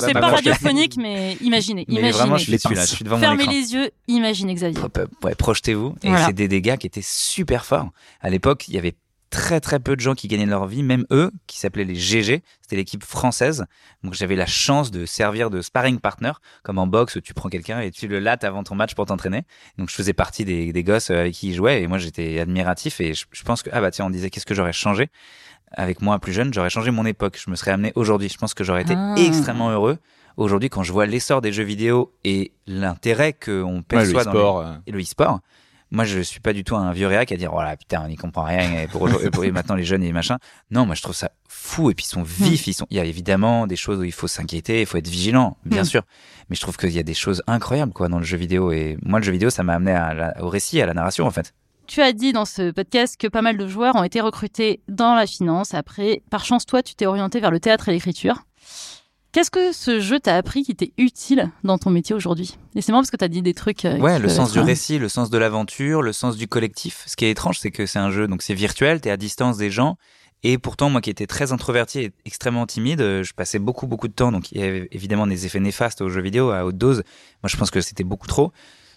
C'est pas radiophonique, mais imaginez, Mais imaginez. vraiment, je suis dessus là. Je suis devant mon Fermez écran. les yeux, imaginez Xavier. Ouais, projetez-vous. Et Voilà. c'est des dégâts qui étaient super forts. À l'époque, il y avait très très peu de gens qui gagnaient leur vie, même eux, qui s'appelaient les GG. C'était l'équipe française. Donc j'avais la chance de servir de sparring partner, comme en boxe, où tu prends quelqu'un et tu le lattes avant ton match pour t'entraîner. Donc je faisais partie des, des gosses euh, avec qui ils jouaient et moi j'étais admiratif et je, je pense que, ah bah tiens, on disait qu'est-ce que j'aurais changé avec moi plus jeune, j'aurais changé mon époque. Je me serais amené aujourd'hui. Je pense que j'aurais été Ah. extrêmement heureux aujourd'hui quand je vois l'essor des jeux vidéo et l'intérêt qu'on Ouais, perçoit le dans euh, et le e-sport. Moi, je suis pas du tout un vieux réac à dire, oh là, putain, on n'y comprend rien, et pour, et pour- et maintenant les jeunes et les machins. Non, moi, je trouve ça fou, et puis ils sont vifs, ils sont, il y a évidemment des choses où il faut s'inquiéter, il faut être vigilant, bien Mm. sûr. Mais je trouve qu'il y a des choses incroyables, quoi, dans le jeu vidéo, et moi, le jeu vidéo, ça m'a amené à la- au récit, à la narration, en fait. Tu as dit dans ce podcast que pas mal de joueurs ont été recrutés dans la finance. Après, par chance, toi, tu t'es orienté vers le théâtre et l'écriture. Qu'est-ce que ce jeu t'a appris qui t'est utile dans ton métier aujourd'hui? Et c'est marrant parce que t'as dit des trucs. euh, Ouais, le sens du récit, le sens de l'aventure, le sens du collectif. Ce qui est étrange, c'est que c'est un jeu, donc c'est virtuel, t'es à distance des gens. Et pourtant, moi qui étais très introverti et extrêmement timide, euh, je passais beaucoup, beaucoup de temps. Donc, il y avait évidemment des effets néfastes aux jeux vidéo à haute dose. Moi, je pense que c'était beaucoup trop.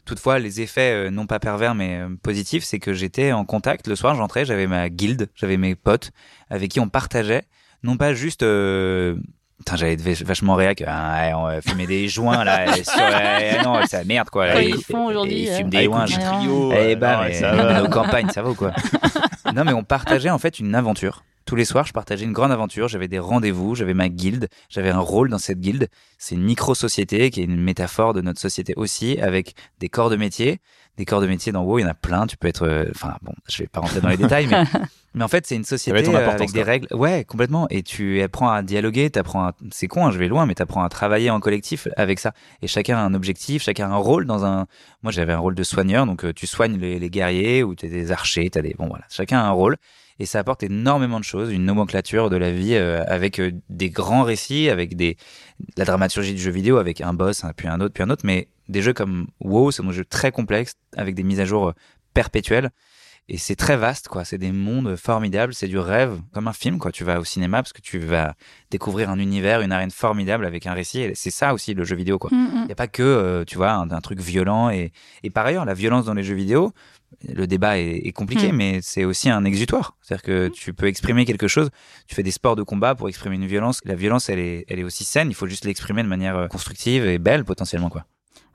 Toutefois, les effets, euh, non pas pervers, mais euh, positifs, c'est que j'étais en contact. Le soir, j'entrais, j'avais ma guilde, j'avais mes potes avec qui on partageait, non pas juste euh, Putain, j'allais être vach- vachement réac. Ouais, on va fumer des joints là. sur, euh, non, c'est la merde quoi. Ils font aujourd'hui, Ils euh, fument des joints. trio. Eh euh, ben, ça va. nos campagnes, ça va ou quoi Non, mais on partageait en fait une aventure. Tous les soirs, je partageais une grande aventure. J'avais des rendez-vous, j'avais ma guilde, j'avais un rôle dans cette guilde. C'est une micro-société qui est une métaphore de notre société aussi, avec des corps de métier. Des corps de métier dans WoW, il y en a plein. Tu peux être, euh, enfin bon, je vais pas rentrer dans les détails, mais, mais en fait, c'est une société euh, avec des règles. Ouais, complètement. Et tu apprends à dialoguer, t'apprends à, c'est con, hein, je vais loin, mais t'apprends à travailler en collectif avec ça. Et chacun a un objectif, chacun a un rôle dans un, moi j'avais un rôle de soigneur, donc euh, tu soignes les, les guerriers ou t'es des archers, t'as des, bon voilà, chacun a un rôle. Et ça apporte énormément de choses, une nomenclature de la vie euh, avec euh, des grands récits, avec des la dramaturgie du jeu vidéo, avec un boss, puis un autre, puis un autre. Mais des jeux comme WoW, c'est un jeu très complexe avec des mises à jour euh, perpétuelles. Et c'est très vaste, quoi. C'est des mondes formidables, c'est du rêve, comme un film, quoi. Tu vas au cinéma parce que tu vas découvrir un univers, une arène formidable avec un récit. Et c'est ça aussi le jeu vidéo, quoi. Mm, Il mm. n'y a pas que, euh, tu vois, un, un truc violent. Et, et par ailleurs, la violence dans les jeux vidéo, le débat est, est compliqué, Mm. mais c'est aussi un exutoire. C'est-à-dire que tu peux exprimer quelque chose. Tu fais des sports de combat pour exprimer une violence. La violence, elle est, elle est aussi saine. Il faut juste l'exprimer de manière euh, constructive et belle, potentiellement, quoi.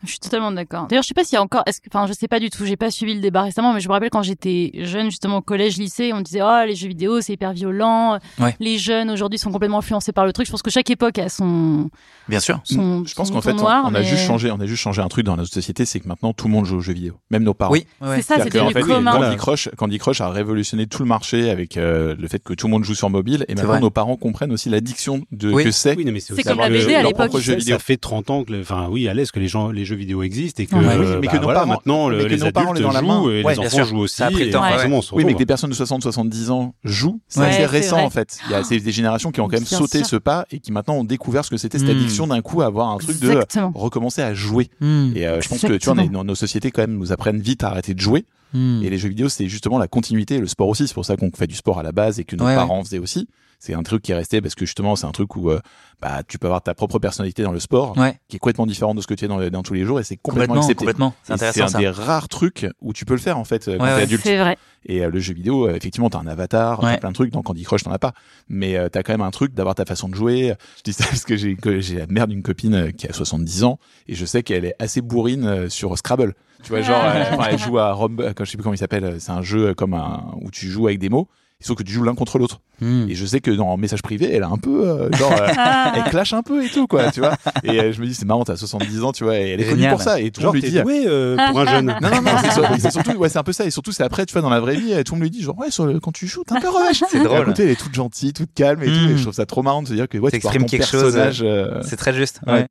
Je suis totalement d'accord. D'ailleurs, je sais pas s'il y a encore, est-ce que, enfin, je sais pas du tout, j'ai pas suivi le débat récemment, mais je me rappelle quand j'étais jeune, justement au collège, lycée, on disait, oh, les jeux vidéo, c'est hyper violent. Ouais. Les jeunes aujourd'hui sont complètement influencés par le truc. Je pense que chaque époque a son, Bien sûr. son, Je pense qu'en fait, on- a mais- juste changé, on a juste changé un truc dans notre société, c'est que maintenant tout le monde joue aux jeux vidéo, même nos parents. Oui, ouais. C'est ça, c'est devenu fait, commun. Candy Crush, Candy Crush a révolutionné tout le marché avec euh, le fait que tout le monde joue sur mobile et maintenant vrai. nos parents comprennent aussi l'addiction de Oui. que c'est. Oui, non, mais c'est comme la BD à leur l'époque. propre jeu Ça- vidéo. ça Ça fait 30 ans que, enfin, oui, à l'aise que les gens, les jeux vidéo existent et que, Ouais. euh, Mais que bah, nos voilà, parents- maintenant, mais que les nos adultes la jouent main. et Ouais, les enfants sûr. jouent aussi. Et ouais. Oui, mais que des personnes de 60-70 ans jouent, c'est Ouais, assez récent vrai. en fait. Il y a c'est des générations qui ont quand même sauté sûr. ce pas et qui maintenant ont découvert ce que c'était cette Hmm. addiction d'un coup à avoir un truc de recommencer à jouer. Hmm. Et euh, je pense que tu vois, on est- nos sociétés quand même nous apprennent vite à arrêter de jouer. Hmm. Et les jeux vidéo, c'est justement la continuité, le sport aussi. C'est pour ça qu'on fait du sport à la base et que nos Ouais, parents faisaient aussi. C'est un truc qui est resté parce que justement, c'est un truc où euh, bah, tu peux avoir ta propre personnalité dans le sport, Ouais, qui est complètement différente de ce que tu es dans, dans tous les jours, et c'est complètement, complètement, accepté. complètement. C'est un ça. des rares trucs où tu peux le faire en fait euh, quand Ouais, t'es ouais. adulte. C'est vrai. Et euh, le jeu vidéo, euh, effectivement, t'as un avatar, t'as plein de trucs. Dans Candy Crush, t'en as pas. Mais euh, t'as quand même un truc d'avoir ta façon de jouer. Je dis ça parce que j'ai que j'ai la mère d'une copine qui a 70 ans et je sais qu'elle est assez bourrine sur Scrabble. Tu vois, genre, elle, joue à Rom, euh, quand je sais plus comment il s'appelle. C'est un jeu comme un où tu joues avec des mots. Sauf que tu joues l'un contre l'autre. Hmm. Et je sais que dans message privé, elle a un peu, euh, genre, euh, Ah. elle clash un peu et tout, quoi, tu vois. Et euh, je me dis, c'est marrant, t'as 70 ans, tu vois, et elle est connue pour ça. Et tout le monde lui dit, doué euh, pour un jeune. non, non, non, c'est sur- c'est surtout, ouais, c'est un peu ça. Et surtout, c'est après, tu vois, dans la vraie vie, tout le monde lui dit, genre, ouais, sur le, quand tu joues, t'es un peu revêche. C'est Et à drôle. côté, elle est toute gentille, toute calme et tout. Et je trouve ça trop marrant de se dire que, ouais, tu ton quelque chose, personnage, euh, C'est très juste. Ouais. Ouais.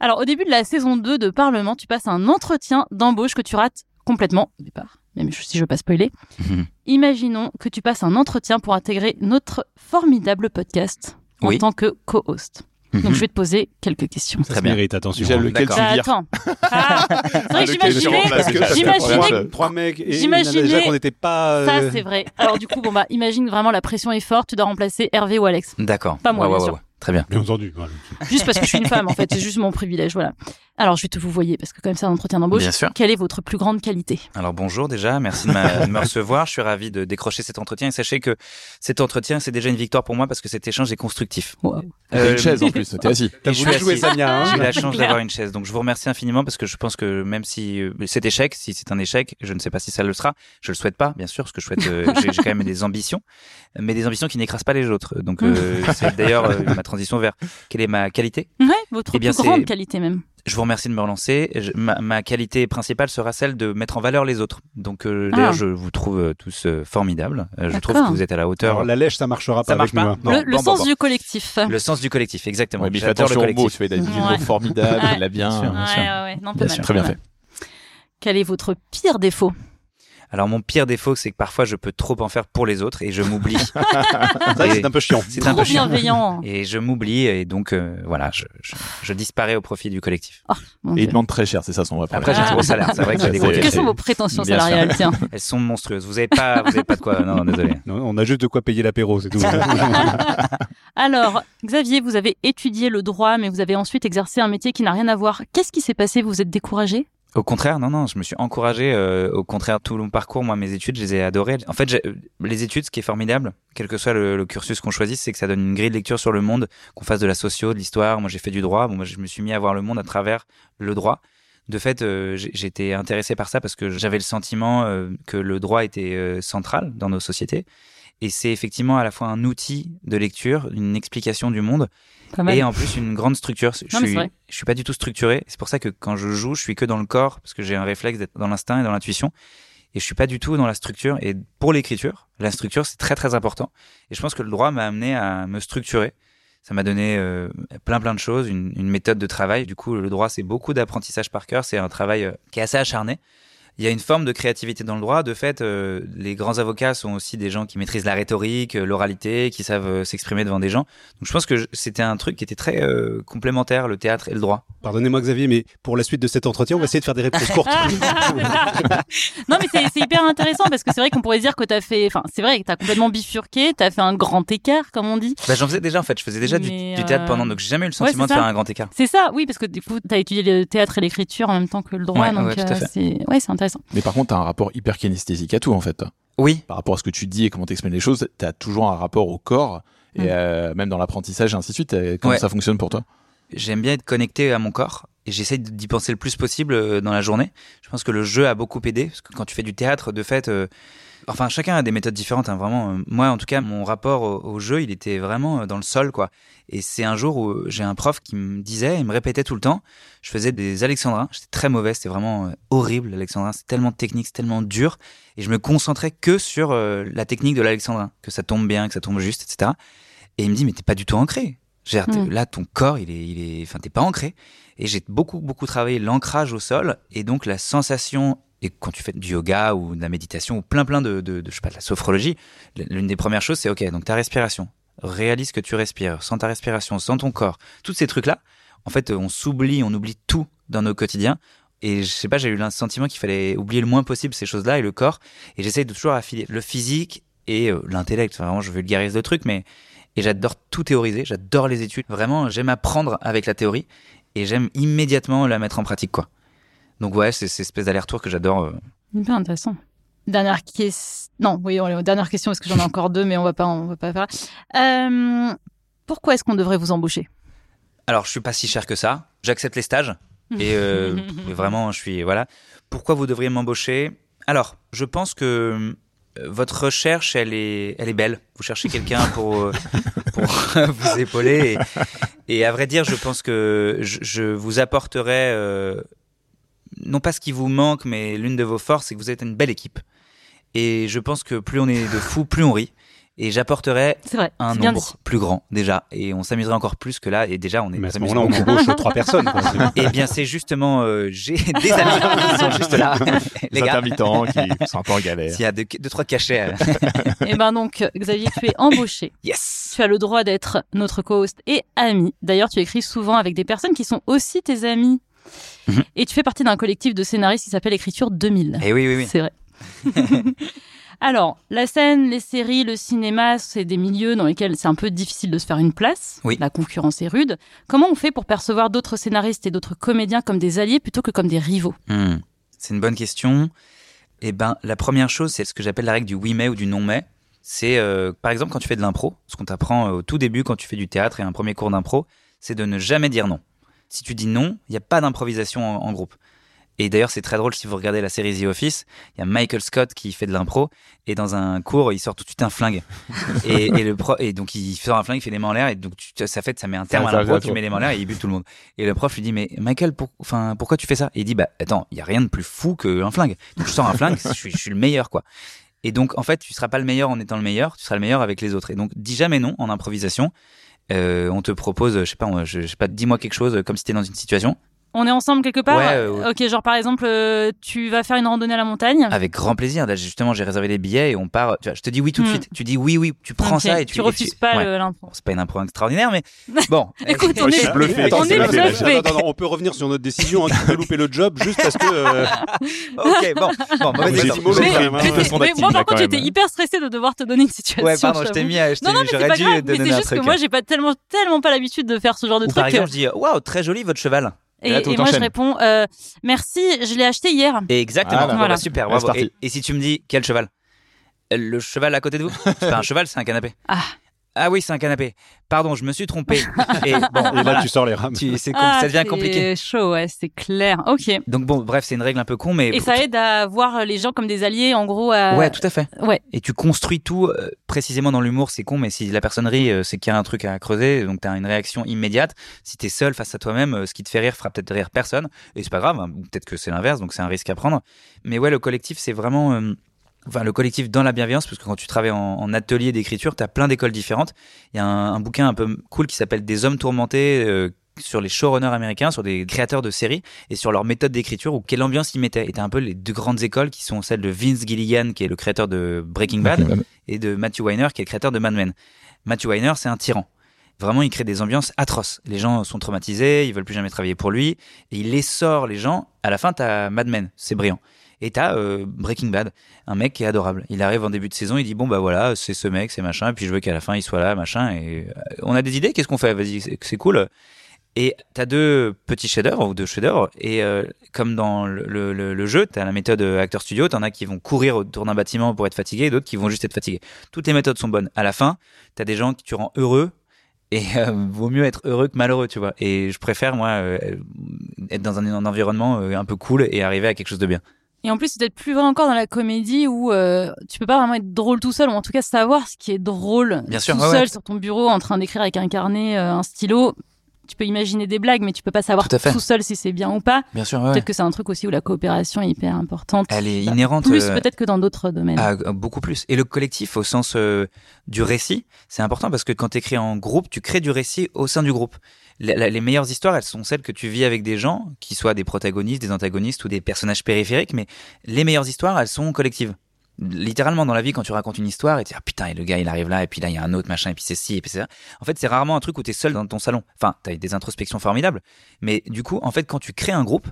Alors, au début de la saison 2 de Parlement, tu passes un entretien d'embauche que tu rates complètement au départ, même si je veux pas spoiler. Mhm. Imaginons que tu passes un entretien pour intégrer notre formidable podcast en Oui. tant que co-host. Donc, Mhm. je vais te poser quelques questions. Ça bien. mérite, attention. déjà, lequel tu. Bah, attends. Ah, c'est vrai que j'imaginais, j'imaginais trois, mecs et J'imaginais- déjà qu'on n'était pas. ça euh, c'est vrai. Alors du coup, bon bah, imagine vraiment la pression est forte, tu dois remplacer Hervé ou Alex. D'accord. Pas moi, Ouais, bien ouais, sûr. ouais, ouais. Très bien. Bien entendu. voilà. Juste parce que je suis une femme en fait, c'est juste mon privilège, voilà. Alors je vais te vous voyez parce que quand même c'est un entretien d'embauche. Bien sûr. Quelle est votre plus grande qualité? Alors bonjour déjà, merci de, me recevoir. Je suis ravi de décrocher cet entretien et sachez que cet entretien c'est déjà une victoire pour moi parce que cet échange est constructif. Wow. Euh, une chaise en plus, t'es assis. T'as voulu jouer. Samia, hein J'ai la chance d'avoir une chaise, donc je vous remercie infiniment parce que je pense que même si euh, cet échec, si c'est un échec, je ne sais pas si ça le sera, je le souhaite pas, bien sûr, parce que je souhaite, euh, j'ai quand même des ambitions, mais des ambitions qui n'écrasent pas les autres. Donc euh, c'est d'ailleurs euh, transition vers quelle est ma qualité. Ouais, votre Eh bien, plus grande qualité même. Je vous remercie de me relancer. Je- ma, ma qualité principale sera celle de mettre en valeur les autres. Donc euh, Ah. d'ailleurs, je vous trouve euh, tous euh, formidables. Euh, je trouve que vous êtes à la hauteur. Alors, la lèche, ça marchera pas Ça marche avec nous. pas. Non. le le bon, sens bon, bon. du collectif. Le sens du collectif, exactement. Ouais, mais fais J'adore le attention aux mots, collectif. tu a Ouais. mots formidables, Ouais. il l'a bien. Bien sûr. Ouais, sûr. ouais, ouais, non, pas Bien sûr. Très bien fait. Quel est votre pire défaut? Alors mon pire défaut, c'est que parfois je peux trop en faire pour les autres et je m'oublie. C'est un peu chiant. C'est un Trop peu chiant. bienveillant. Et je m'oublie et donc euh, voilà, je, je, je disparais au profit du collectif. Mon Et il demande très cher, c'est ça son vrai Après, problème. j'ai un gros salaire. C'est vrai que j'ai des gros Quelles sont vos prétentions Bien salariales Tiens? Elles sont monstrueuses. Vous avez pas, vous avez pas de quoi. Non, non, désolé. Non, on a juste de quoi payer l'apéro, c'est tout. Alors, Xavier, vous avez étudié le droit, mais vous avez ensuite exercé un métier qui n'a rien à voir. Qu'est-ce qui s'est passé? Vous vous êtes découragé? Au contraire, non, non, je me suis encouragé. euh, au contraire, tout mon parcours, moi, mes études, je les ai adorées. En fait, j'ai- les études, ce qui est formidable, quel que soit le, cursus qu'on choisisse, c'est que ça donne une grille de lecture sur le monde, qu'on fasse de la socio, de l'histoire. Moi, j'ai fait du droit. Bon, moi, je me suis mis à voir le monde à travers le droit. De fait, euh, j'étais intéressé par ça parce que j'avais le sentiment euh, que le droit était euh, central dans nos sociétés. Et c'est effectivement à la fois un outil de lecture, une explication du monde, et en plus une grande structure. Je Non, suis, je suis pas du tout structuré. C'est pour ça que quand je joue, je suis que dans le corps parce que j'ai un réflexe d'être dans l'instinct et dans l'intuition. Et je suis pas du tout dans la structure. Et pour l'écriture, la structure c'est très très important. Et je pense que le droit m'a amené à me structurer. Ça m'a donné euh, plein plein de choses, une, une méthode de travail. Du coup, le droit c'est beaucoup d'apprentissage par cœur. C'est un travail euh, qui est assez acharné. Il y a une forme de créativité dans le droit. De fait, euh, les grands avocats sont aussi des gens qui maîtrisent la rhétorique, euh, l'oralité, qui savent euh, s'exprimer devant des gens. Donc je pense que c'était un truc qui était très euh, complémentaire, le théâtre et le droit. Pardonnez-moi Xavier, mais pour la suite de cet entretien, on va essayer de faire des réponses courtes. non, mais c'est hyper intéressant parce que c'est vrai qu'on pourrait dire que t'as fait, enfin, c'est vrai que t'as complètement bifurqué, t'as fait un grand écart, comme on dit. Bah, J'en faisais déjà en fait, je faisais déjà du, théâtre pendant, donc j'ai jamais eu le sentiment de faire un grand écart. C'est ça, oui, parce que du coup, t'as étudié le théâtre et l'écriture en même temps que le droit, Ouais, donc ouais, euh, c'est, ouais, c'est intéressant. Mais par contre, t'as un rapport hyper kinesthésique à tout, en fait. Oui, Par rapport à ce que tu dis et comment t'exprimes les choses, t'as toujours un rapport au corps. Et Mm. euh, même dans l'apprentissage et ainsi de suite, comment Ouais. ça fonctionne pour toi? J'aime bien être connecté à mon corps et j'essaye d'y penser le plus possible euh, dans la journée. Je pense que le jeu a beaucoup aidé parce que quand tu fais du théâtre, de fait, euh, enfin chacun a des méthodes différentes. Hein, vraiment, Euh, moi en tout cas, mon rapport au, au jeu, il était vraiment euh, dans le sol, quoi. Et c'est un jour où j'ai un prof qui me disait, il me répétait tout le temps. Je faisais des alexandrins, j'étais très mauvais, c'était vraiment euh, horrible l'alexandrin, c'est tellement technique, c'est tellement dur, et je me concentrais que sur euh, la technique de l'alexandrin, que ça tombe bien, que ça tombe juste, etc. Et il me dit, mais t'es pas du tout ancré. Je veux dire, t'es- Mm. Là, ton corps, il est, il est, enfin, t'es pas ancré. Et j'ai beaucoup, beaucoup travaillé l'ancrage au sol et donc la sensation. Et quand tu fais du yoga ou de la méditation ou plein, plein de, de, je sais pas, de la sophrologie, l'une des premières choses, c'est ok, donc ta respiration. Réalise que tu respires, sens ta respiration, sens ton corps. Tous ces trucs-là, en fait, on s'oublie, on oublie tout dans nos quotidiens. Et je sais pas, j'ai eu le sentiment qu'il fallait oublier le moins possible ces choses-là et le corps. Et j'essaye de toujours affilier le physique et euh, l'intellect. Vraiment, je vulgarise le truc, mais et j'adore tout théoriser, j'adore les études. Vraiment, j'aime apprendre avec la théorie et j'aime immédiatement la mettre en pratique, quoi. Donc ouais, c'est cette espèce d'aller-retour que j'adore. euh. Hyper intéressant. Dernière question. Non, oui, on est aux dernières questions parce que j'en ai encore deux, mais on va pas, on va pas faire. Euh, pourquoi est-ce qu'on devrait vous embaucher? Alors, je suis pas si cher que ça. J'accepte les stages et euh, vraiment, je suis voilà. Pourquoi vous devriez m'embaucher? Alors, je pense que votre recherche, elle est, elle est belle. Vous cherchez quelqu'un pour, pour vous épauler. Et, et à vrai dire, je pense que je, je vous apporterai, euh, non pas ce qui vous manque, mais l'une de vos forces, c'est que vous êtes une belle équipe. Et je pense que plus on est de fous, plus on rit. Et j'apporterai un nombre plus grand déjà. Et on s'amuserait encore plus que là. Et déjà, on est Mais à ce moment-là, on embauche trois personnes. quoi. Eh bien, c'est justement, euh, j'ai des amis qui sont juste là. Les gars, intermittents qui sont un peu en galère. s'il y a deux, deux trois cachets, euh, Et ben donc, Xavier, tu es embauché. yes. Tu as le droit d'être notre co-host et ami. D'ailleurs, tu écris souvent avec des personnes qui sont aussi tes amis. Et tu fais partie d'un collectif de scénaristes qui s'appelle Écriture 2000. Eh oui, oui, oui. C'est vrai. Alors, la scène, les séries, le cinéma, c'est des milieux dans lesquels c'est un peu difficile de se faire une place. Oui. La concurrence est rude. Comment on fait pour percevoir d'autres scénaristes et d'autres comédiens comme des alliés plutôt que comme des rivaux? Hmm. C'est une bonne question. Eh ben, la première chose, c'est ce que j'appelle la règle du oui mais ou du non mais. C'est, euh, par exemple, quand tu fais de l'impro, ce qu'on t'apprend euh, au tout début quand tu fais du théâtre et un premier cours d'impro, c'est de ne jamais dire non. Si tu dis non, il n'y a pas d'improvisation en, en groupe. Et d'ailleurs, c'est très drôle si vous regardez la série The Office, il y a Michael Scott qui fait de l'impro et dans un cours, il sort tout de suite un flingue. et, et le pro, et donc il sort un flingue, il fait les mains en l'air et donc tu, ça fait, ça met un terme à l'impro, tu mets les mains en l'air et il bute tout le monde. Et le prof lui dit mais Michael, pour- enfin pourquoi tu fais ça? Et il dit bah attends, il y a rien de plus fou qu'un flingue. Donc je sors un flingue, je suis, je suis le meilleur quoi. Et donc en fait, tu seras pas le meilleur en étant le meilleur, tu seras le meilleur avec les autres. Et donc dis jamais non en improvisation. Euh, on te propose, je sais pas, je, je sais pas, dis-moi quelque chose comme si t'es dans une situation. On est ensemble quelque part Ouais, euh, ouais. Ok, genre par exemple, euh, tu vas faire une randonnée à la montagne. Avec grand plaisir. Là, justement, j'ai réservé les billets et on part. Tu vois, je te dis oui tout de Hmm. suite. Tu dis oui, oui. Tu prends Ok, ça et tu. tu refuses pas ouais. l'impro. Bon, c'est pas une impro extraordinaire, mais bon. Écoute, on est, bluffé. Attends, on est bluffé. Attends, attends, attends, on peut revenir sur notre décision. Hein, tu peux louper le job juste parce que. euh, ok, bon, bon, Mais, hein. mais- Un moi, par contre, j'étais hyper stressée de devoir te donner une situation. Ouais, pardon, je t'ai mis. à- je t'ai- Non, non, mais c'est J'aurais pas dû grave. te Mais donner c'est un juste que truc. moi, j'ai pas tellement, tellement pas l'habitude de faire ce genre de truc. par exemple, je dis waouh, très joli votre cheval. Et, Et là, toi, et moi, je réponds euh, merci, je l'ai acheté hier. Et exactement. Voilà. Bon, Voilà. super. Bravo. Et, et si tu me dis quel cheval? Euh, Le cheval à côté de vous? C'est pas un cheval, c'est un canapé. Ah. Ah oui, c'est un canapé. Pardon, je me suis trompé. Et bon, Et là, voilà. tu sors les rames. Tu- c'est Ah, ça devient c'est compliqué. chaud, ouais, c'est clair. Ok. Donc bon, bref, c'est une règle un peu con, mais Et ça aide à voir les gens comme des alliés, en gros. À... ouais, tout à fait. Ouais. Et tu construis tout euh, précisément dans l'humour, c'est con, mais si la personne rit, euh, c'est qu'il y a un truc à creuser, donc t'as une réaction immédiate. Si t'es seul face à toi-même, euh, ce qui te fait rire fera peut-être rire personne, et c'est pas grave, hein, peut-être que c'est l'inverse, donc c'est un risque à prendre. Mais ouais, le collectif, c'est vraiment, euh, enfin le collectif dans la bienveillance, parce que quand tu travailles en, en atelier d'écriture, t'as plein d'écoles différentes. Il y a un, un bouquin un peu cool qui s'appelle Des hommes tourmentés. euh, sur les showrunners américains, sur des créateurs de séries et sur leur méthode d'écriture ou quelle ambiance ils mettaient. Et t'as un peu les deux grandes écoles qui sont celles de Vince Gilligan, qui est le créateur de Breaking Bad, et de Matthew Weiner, qui est le créateur de Mad Men. Matthew Weiner, c'est un tyran. Vraiment, il crée des ambiances atroces. Les gens sont traumatisés, ils veulent plus jamais travailler pour lui, et il les sort, les gens. À la fin, t'as Mad Men, c'est brillant. Et t'as euh, Breaking Bad, un mec qui est adorable. Il arrive en début de saison, il dit bon bah voilà, c'est ce mec, c'est machin, et puis je veux qu'à la fin il soit là, machin. Et euh, on a des idées, qu'est-ce qu'on fait? Vas-y, c'est- cool. Et t'as deux petits chefs-d'œuvre ou deux chefs-d'œuvre, et euh, comme dans le, le, jeu, t'as la méthode acteur studio, t'en as qui vont courir autour d'un bâtiment pour être fatigués, et d'autres qui vont juste être fatigués. Toutes les méthodes sont bonnes. À la fin, t'as des gens que tu rends heureux, et vaut mieux être heureux que malheureux, tu vois. Et je préfère moi être dans un, un environnement un peu cool et arriver à quelque chose de bien. Et en plus, c'est peut-être plus vrai encore dans la comédie où euh, tu peux pas vraiment être drôle tout seul, ou en tout cas savoir ce qui est drôle Bien sûr, tout seul ouais. sur ton bureau en train d'écrire avec un carnet, euh, un stylo. Tu peux imaginer des blagues, mais tu peux pas savoir Tout seul si c'est bien ou pas. Bien sûr, ouais. Peut-être que c'est un truc aussi où la coopération est hyper importante. Elle est Bah, inhérente. Plus euh, peut-être que dans d'autres domaines. Ah, beaucoup plus. Et le collectif, au sens euh, du récit, c'est important parce que quand tu écris en groupe, tu crées du récit au sein du groupe. La- la- les meilleures histoires, elles sont celles que tu vis avec des gens, qui soient des protagonistes, des antagonistes ou des personnages périphériques, mais les meilleures histoires, elles sont collectives. Littéralement dans la vie, quand tu racontes une histoire et tu dis ah, putain et le gars il arrive là et puis là il y a un autre machin et puis c'est ci et puis c'est ça. En fait c'est rarement un truc où t'es seul dans ton salon. Enfin t'as des introspections formidables, mais du coup en fait quand tu crées un groupe,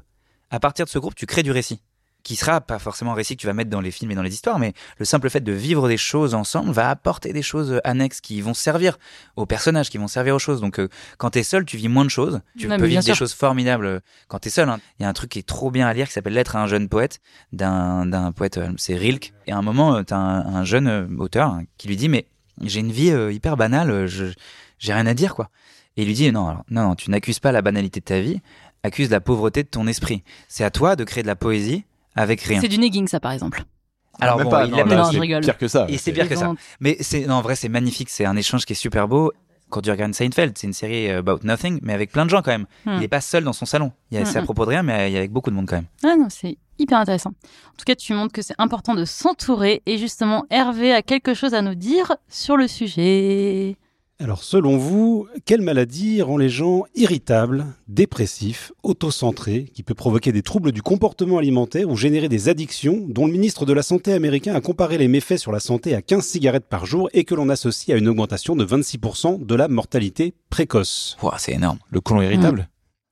à partir de ce groupe tu crées du récit qui sera pas forcément un récit que tu vas mettre dans les films et dans les histoires, mais le simple fait de vivre des choses ensemble va apporter des choses annexes qui vont servir aux personnages, qui vont servir aux choses. Donc euh, quand t'es seul, tu vis moins de choses, tu Non, peux vivre des sûr. choses formidables euh, quand t'es seul. hein. Il y a un truc qui est trop bien à lire qui s'appelle Lettre à un jeune poète d'un d'un poète, euh, c'est Rilke. Et à un moment, euh, t'as un, un jeune euh, auteur hein, qui lui dit mais j'ai une vie euh, hyper banale, euh, je j'ai rien à dire quoi. Et il lui dit non, alors, non, non, tu n'accuses pas la banalité de ta vie, accuse la pauvreté de ton esprit. C'est à toi de créer de la poésie avec rien. C'est du negging, ça, par exemple. Alors même bon, pas, il non, là, Non, je rigole. pire que ça. Et c'est pire que ça. Mais c'est non, en vrai, c'est magnifique. C'est un échange qui est super beau. Quand tu regardes Seinfeld, c'est une série euh, about nothing, mais avec plein de gens quand même. Hmm. Il est pas seul dans son salon. Il Hmm, c'est à hmm. propos de rien, mais il y a avec beaucoup de monde quand même. Ah non, c'est hyper intéressant. En tout cas, tu montres que c'est important de s'entourer. Et justement, Hervé a quelque chose à nous dire sur le sujet. Alors, selon vous, quelle maladie rend les gens irritables, dépressifs, autocentrés, qui peut provoquer des troubles du comportement alimentaire ou générer des addictions, dont le ministre de la Santé américain a comparé les méfaits sur la santé à 15 cigarettes par jour et que l'on associe à une augmentation de 26% de la mortalité précoce? Ouah, c'est énorme. Le colon irritable?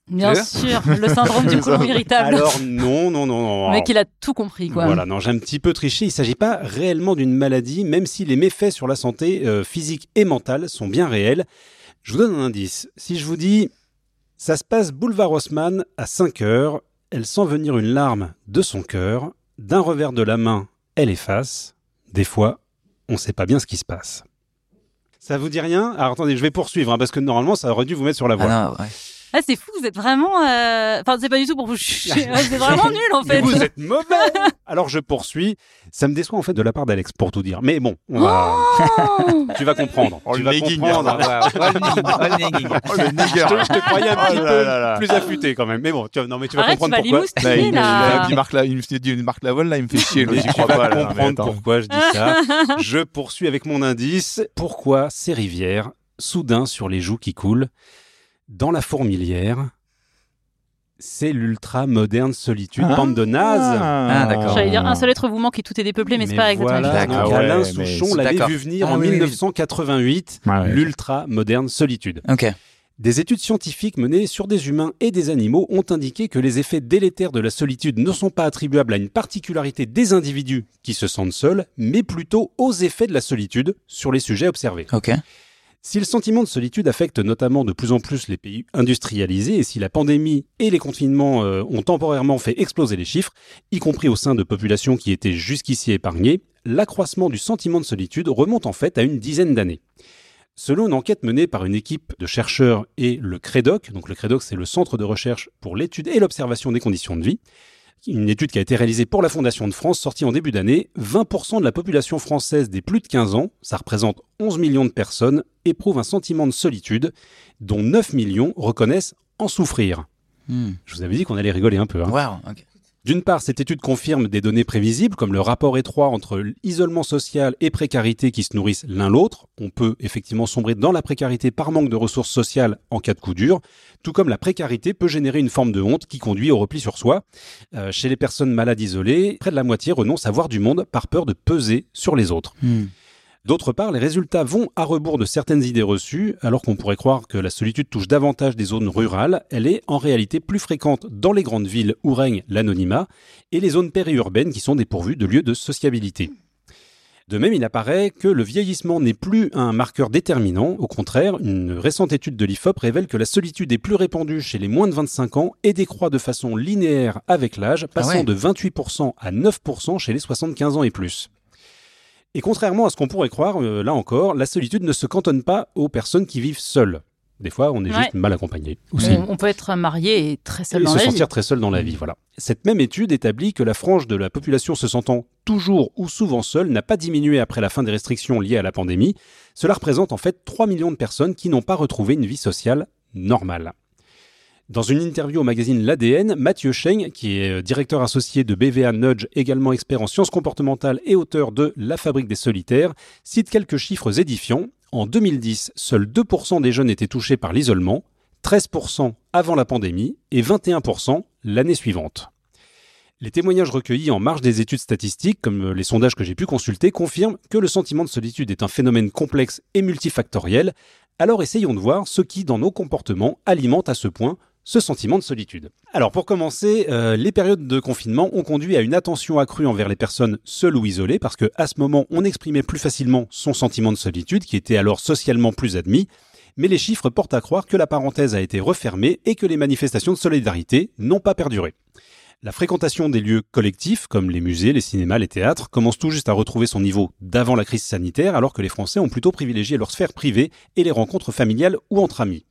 Bien sûr, le syndrome du côlon irritable. Alors, non, non, non, non. Le mec, il a tout compris, quoi. Voilà, non, j'ai un petit peu triché. Il ne s'agit pas réellement d'une maladie, même si les méfaits sur la santé euh, physique et mentale sont bien réels. Je vous donne un indice. Si je vous dis, ça se passe boulevard Haussmann à 5 heures, elle sent venir une larme de son cœur, d'un revers de la main, elle efface. Des fois, on ne sait pas bien ce qui se passe. Ça vous dit rien? Alors attendez, je vais poursuivre, hein, parce que normalement, ça aurait dû vous mettre sur la voie. Ah non, ouais. Ah, c'est fou, vous êtes vraiment. euh, Enfin, c'est pas du tout pour vous c'est vraiment nul, en Mais fait. vous êtes mauvais Alors je poursuis. Ça me déçoit en fait de la part d'Alex, pour tout dire. Mais bon, on va... Oh tu vas comprendre. Oh, tu le vas comprendre. Oh, le oh, le. Oh, Je nigger. te, je te croyais un petit Oh là peu là là. plus affûté quand même. Mais bon, tu, vas- non, mais tu vas Arrête, tu comprendre vas pourquoi. l'émoustiller, Là, il, il là. dit Marc, La- il me dit une Marc Lavoine, là, il me fait chier. J'y tu crois pas, là. Comprendre pourquoi je dis ça. Je poursuis avec mon indice. Pourquoi ces rivières, soudain sur les joues qui coulent, dans la fourmilière, c'est l'ultra moderne solitude, bande de nazes. Ah, d'accord. J'allais dire un seul être vous manque et tout est dépeuplé, mais, c'est pas exactement voilà, donc Ah Alain ouais, Souchon l'avait vu venir Ah en oui, oui, oui. 1988, Ouais, ouais. l'ultra moderne solitude. Ok. Des études scientifiques menées sur des humains et des animaux ont indiqué que les effets délétères de la solitude ne sont pas attribuables à une particularité des individus qui se sentent seuls, mais plutôt aux effets de la solitude sur les sujets observés. Ok. Si le sentiment de solitude affecte notamment de plus en plus les pays industrialisés et si la pandémie et les confinements euh, ont temporairement fait exploser les chiffres, y compris au sein de populations qui étaient jusqu'ici épargnées, l'accroissement du sentiment de solitude remonte en fait à une dizaine d'années. Selon une enquête menée par une équipe de chercheurs et le CREDOC, donc le CREDOC c'est le Centre de recherche pour l'étude et l'observation des conditions de vie, une étude qui a été réalisée pour la Fondation de France, sortie en début d'année, 20% de la population française des plus de 15 ans, ça représente 11 millions de personnes, éprouve un sentiment de solitude, dont 9 millions reconnaissent en souffrir. Hmm. Je vous avais dit qu'on allait rigoler un peu. Hein. Wow. D'une part, cette étude confirme des données prévisibles, comme le rapport étroit entre l'isolement social et précarité qui se nourrissent l'un l'autre. On peut effectivement sombrer dans la précarité par manque de ressources sociales en cas de coup dur, tout comme la précarité peut générer une forme de honte qui conduit au repli sur soi. Euh, chez les personnes malades isolées, près de la moitié renoncent à voir du monde par peur de peser sur les autres. Hmm. D'autre part, les résultats vont à rebours de certaines idées reçues, alors qu'on pourrait croire que la solitude touche davantage des zones rurales, elle est en réalité plus fréquente dans les grandes villes où règne l'anonymat et les zones périurbaines qui sont dépourvues de lieux de sociabilité. De même, il apparaît que le vieillissement n'est plus un marqueur déterminant. Au contraire, une récente étude de l'IFOP révèle que la solitude est plus répandue chez les moins de 25 ans et décroît de façon linéaire avec l'âge, passant ouais. de 28% à 9% chez les 75 ans et plus. Et contrairement à ce qu'on pourrait croire, euh, là encore, la solitude ne se cantonne pas aux personnes qui vivent seules. Des fois, on est Ouais. juste mal accompagné. Aussi. On, on peut être marié et très seul Et dans se la vie. sentir très seul dans la vie, voilà. Cette même étude établit que la frange de la population se sentant toujours ou souvent seule n'a pas diminué après la fin des restrictions liées à la pandémie. Cela représente en fait 3 millions de personnes qui n'ont pas retrouvé une vie sociale normale. Dans une interview au magazine L'ADN, Mathieu Cheng, qui est euh, directeur associé de BVA Nudge, également expert en sciences comportementales et auteur de La fabrique des solitaires, cite quelques chiffres édifiants. En 2010, seuls 2% des jeunes étaient touchés par l'isolement, 13% avant la pandémie et 21% l'année suivante. Les témoignages recueillis en marge des études statistiques, comme euh, les sondages que j'ai pu consulter, confirment que le sentiment de solitude est un phénomène complexe et multifactoriel. Alors essayons de voir ce qui, dans nos comportements, alimente à ce point ce sentiment de solitude. Alors pour commencer, euh, les périodes de confinement ont conduit à une attention accrue envers les personnes seules ou isolées, parce que à ce moment, on exprimait plus facilement son sentiment de solitude, qui était alors socialement plus admis. Mais les chiffres portent à croire que la parenthèse a été refermée et que les manifestations de solidarité n'ont pas perduré. La fréquentation des lieux collectifs, comme les musées, les cinémas, les théâtres, commence tout juste à retrouver son niveau d'avant la crise sanitaire, alors que les Français ont plutôt privilégié leur sphère privée et les rencontres familiales ou entre amis.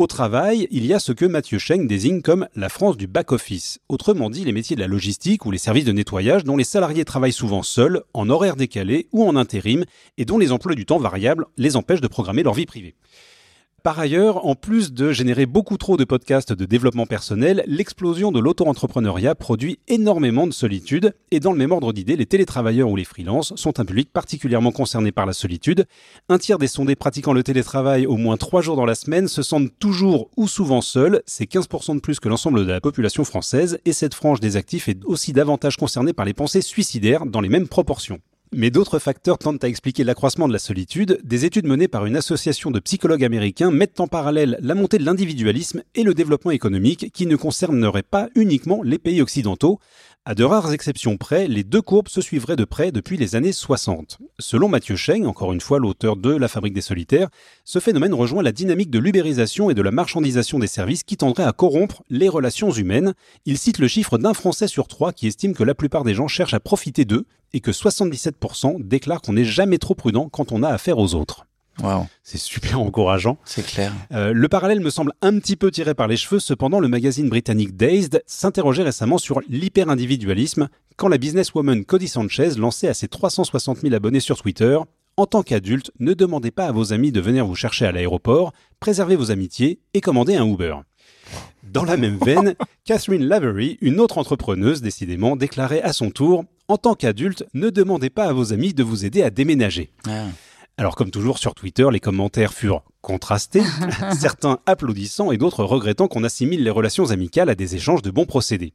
Au travail, il y a ce que Mathieu Cheng désigne comme la France du back-office, autrement dit les métiers de la logistique ou les services de nettoyage dont les salariés travaillent souvent seuls, en horaire décalé ou en intérim, et dont les emplois du temps variables les empêchent de programmer leur vie privée. Par ailleurs, en plus de générer beaucoup trop de podcasts de développement personnel, l'explosion de l'auto-entrepreneuriat produit énormément de solitude, et dans le même ordre d'idées, les télétravailleurs ou les freelances sont un public particulièrement concerné par la solitude. Un tiers des sondés pratiquant le télétravail au moins trois jours dans la semaine se sentent toujours ou souvent seuls, c'est 15% de plus que l'ensemble de la population française, et cette frange des actifs est aussi davantage concernée par les pensées suicidaires dans les mêmes proportions. Mais d'autres facteurs tentent à expliquer l'accroissement de la solitude. Des études menées par une association de psychologues américains mettent en parallèle la montée de l'individualisme et le développement économique qui ne concerneraient pas uniquement les pays occidentaux. À de rares exceptions près, les deux courbes se suivraient de près depuis les années 60. Selon Mathieu Cheng, encore une fois l'auteur de La fabrique des solitaires, ce phénomène rejoint la dynamique de l'ubérisation et de la marchandisation des services qui tendrait à corrompre les relations humaines. Il cite le chiffre d'un Français sur trois qui estime que la plupart des gens cherchent à profiter d'eux et que 77% déclarent qu'on n'est jamais trop prudent quand on a affaire aux autres. Wow, C'est super encourageant. c'est clair. Euh, le parallèle me semble un petit peu tiré par les cheveux, cependant le magazine britannique Dazed s'interrogeait récemment sur l'hyper-individualisme quand la businesswoman Cody Sanchez lançait à ses 360 000 abonnés sur Twitter En tant qu'adulte, ne demandez pas à vos amis de venir vous chercher à l'aéroport, préservez vos amitiés et commandez un Uber. Dans la même veine, Catherine Lavery, une autre entrepreneuse décidément, déclarait à son tour En tant qu'adulte, ne demandez pas à vos amis de vous aider à déménager. Ah. Alors comme toujours sur Twitter, les commentaires furent contrastés, certains applaudissant et d'autres regrettant qu'on assimile les relations amicales à des échanges de bons procédés.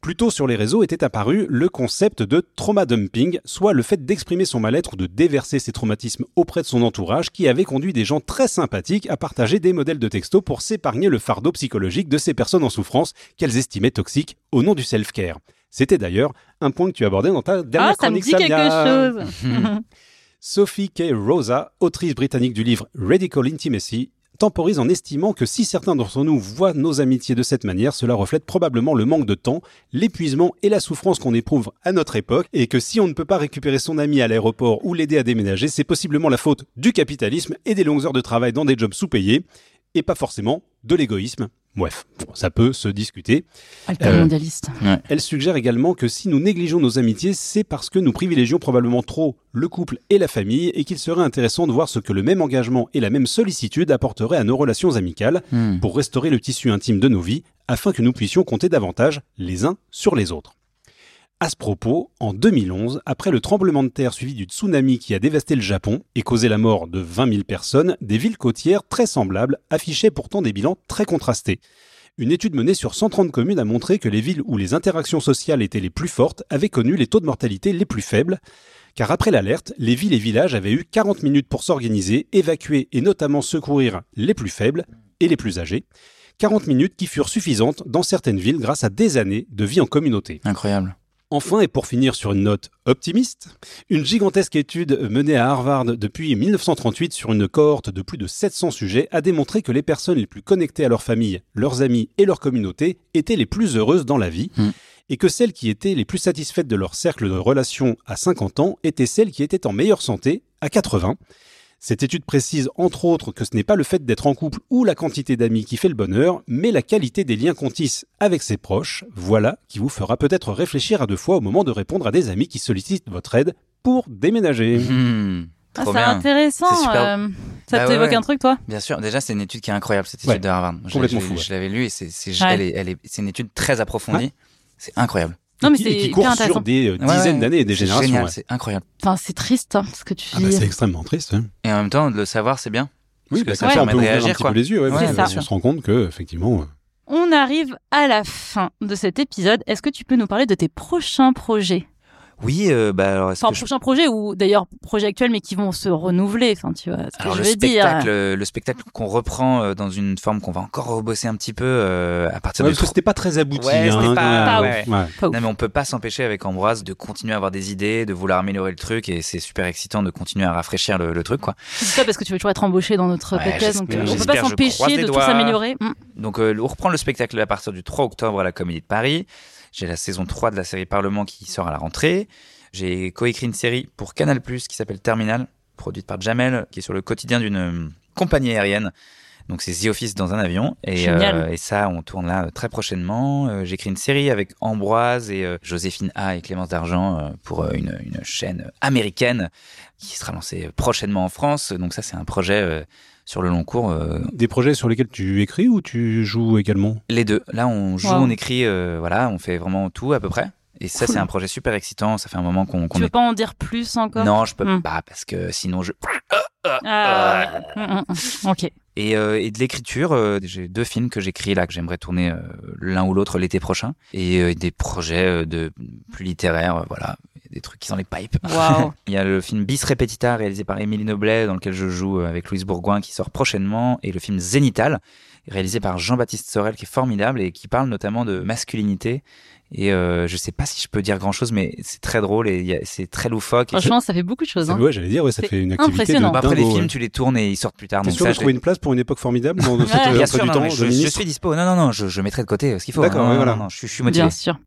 Plus tôt sur les réseaux était apparu le concept de trauma dumping, soit le fait d'exprimer son mal-être ou de déverser ses traumatismes auprès de son entourage, qui avait conduit des gens très sympathiques à partager des modèles de texto pour s'épargner le fardeau psychologique de ces personnes en souffrance qu'elles estimaient toxiques au nom du self-care. C'était d'ailleurs un point que tu abordais dans ta dernière Ah, ça me chronique dit quelque chose. Sophie K. Rosa, autrice britannique du livre Radical Intimacy, temporise en estimant que si certains d'entre nous voient nos amitiés de cette manière, cela reflète probablement le manque de temps, l'épuisement et la souffrance qu'on éprouve à notre époque, et que si on ne peut pas récupérer son ami à l'aéroport ou l'aider à déménager, c'est possiblement la faute du capitalisme et des longues heures de travail dans des jobs sous-payés, et pas forcément de l'égoïsme. Bref, bon, ça peut se discuter. Altermondialiste. Elle suggère également que si nous négligeons nos amitiés, c'est parce que nous privilégions probablement trop le couple et la famille et qu'il serait intéressant de voir ce que le même engagement et la même sollicitude apporteraient à nos relations amicales Hmm. pour restaurer le tissu intime de nos vies afin que nous puissions compter davantage les uns sur les autres. À ce propos, en 2011, après le tremblement de terre suivi du tsunami qui a dévasté le Japon et causé la mort de 20 000 personnes, des villes côtières très semblables affichaient pourtant des bilans très contrastés. Une étude menée sur 130 communes a montré que les villes où les interactions sociales étaient les plus fortes avaient connu les taux de mortalité les plus faibles, car après l'alerte, les villes et villages avaient eu 40 minutes pour s'organiser, évacuer et notamment secourir les plus faibles et les plus âgés. 40 minutes qui furent suffisantes dans certaines villes grâce à des années de vie en communauté. Incroyable. Enfin, et pour finir sur une note optimiste, une gigantesque étude menée à Harvard depuis 1938 sur une cohorte de plus de 700 sujets a démontré que les personnes les plus connectées à leur famille, leurs amis et leur communauté étaient les plus heureuses dans la vie, Mm. et que celles qui étaient les plus satisfaites de leur cercle de relations à 50 ans étaient celles qui étaient en meilleure santé à 80. Cette étude précise entre autres que ce n'est pas le fait d'être en couple ou la quantité d'amis qui fait le bonheur, mais la qualité des liens qu'on tisse avec ses proches. Voilà qui vous fera peut-être réfléchir à deux fois au moment de répondre à des amis qui sollicitent votre aide pour déménager. Hmm. Ah, c'est intéressant. Super. euh, ça Bah t'évoque ouais. un truc, toi? Bien sûr. Déjà, c'est une étude qui est incroyable, cette étude Ouais. de Harvard. Je- Complètement je, fou, ouais. Je l'avais lue et c'est, c'est, Ouais. elle est, elle est, c'est une étude très approfondie. C'est incroyable. Non, mais Et qui- c'est qui court sur des euh, Ouais, dizaines ouais. d'années et des générations. c'est incroyable. Enfin, c'est triste, hein, ce que tu Ah bah, dis. c'est extrêmement triste. hein. Et en même temps, de le savoir, c'est bien. Oui, Parce que bah, ça permet de un réagir, petit quoi. peu les yeux. ouais, on se rend compte que effectivement, euh, On arrive à la fin de cet épisode. Est-ce que tu peux nous parler de tes prochains projets? Oui, euh, bah alors, Enfin, que je- prochains projets ou d'ailleurs projets actuels mais qui vont se renouveler. Enfin, tu vois ce que je le veux dire. spectacle, euh, le spectacle qu'on reprend euh, dans une forme qu'on va encore rebosser un petit peu euh, à partir ouais, du parce que c'était pas très abouti. Ouais, c'était hein, pas- ouais. Pas ouf. Non mais on peut pas s'empêcher avec Ambroise de continuer à avoir des idées, de vouloir améliorer le truc et c'est super excitant de continuer à rafraîchir le, le truc quoi. C'est ça parce que tu veux toujours être embauché dans notre Ouais, podcast, donc euh, on peut pas s'empêcher de tout s'améliorer. Mm. Donc euh, on reprend le spectacle à partir du 3 octobre à la Comédie de Paris. J'ai la saison 3 de la série Parlement qui sort à la rentrée. J'ai coécrit une série pour Canal+ qui s'appelle Terminal, produite par Jamel, qui est sur le quotidien d'une euh, compagnie aérienne. Donc c'est The Office dans un avion et, Génial. euh, et ça on tourne là euh, très prochainement. Euh, J'écris une série avec Ambroise et Joséphine A et Clémence d'Argent pour une, une chaîne américaine qui sera lancée prochainement en France. Donc ça c'est un projet sur le long cours euh, Des projets sur lesquels tu écris ou tu joues également? Les deux. Là, on joue, Wow. on écrit, euh, voilà, on fait vraiment tout à peu près. Et ça, Cool. c'est un projet super excitant. Ça fait un moment qu'on Tu veux est. pas en dire plus encore? Non, je peux Hmm. pas parce que sinon je. Ah, ouais. Mm, mm, mm. Ok. Et, euh, et de l'écriture, euh, j'ai deux films que j'écris là que j'aimerais tourner euh, l'un ou l'autre l'été prochain. Et euh, des projets euh, de plus littéraires, euh, voilà, des trucs qui sont les pipes. Il y a le film Bis Repetita réalisé par Émilie Noblet dans lequel je joue avec Louise Bourgoin qui sort prochainement et le film Zénital réalisé par Jean-Baptiste Sorel qui est formidable et qui parle notamment de masculinité et euh, je sais pas si je peux dire grand chose mais c'est très drôle et c'est très loufoque. Franchement, ça fait beaucoup de choses. Hein. Ouais, j'allais dire, ouais, ça fait une activité impressionnant. de après les films ouais. tu les tournes et ils sortent plus tard T'es donc sûr ça de je trouver une place pour une époque formidable dans cette Ouais. euh, Bien sûr, du non, temps je, je suis dispo. Non, non, non, je, je mettrai de côté euh, ce qu'il faut. D'accord, Non, ouais, non, voilà. non, non, je, suis- je suis motivé. Bien sûr.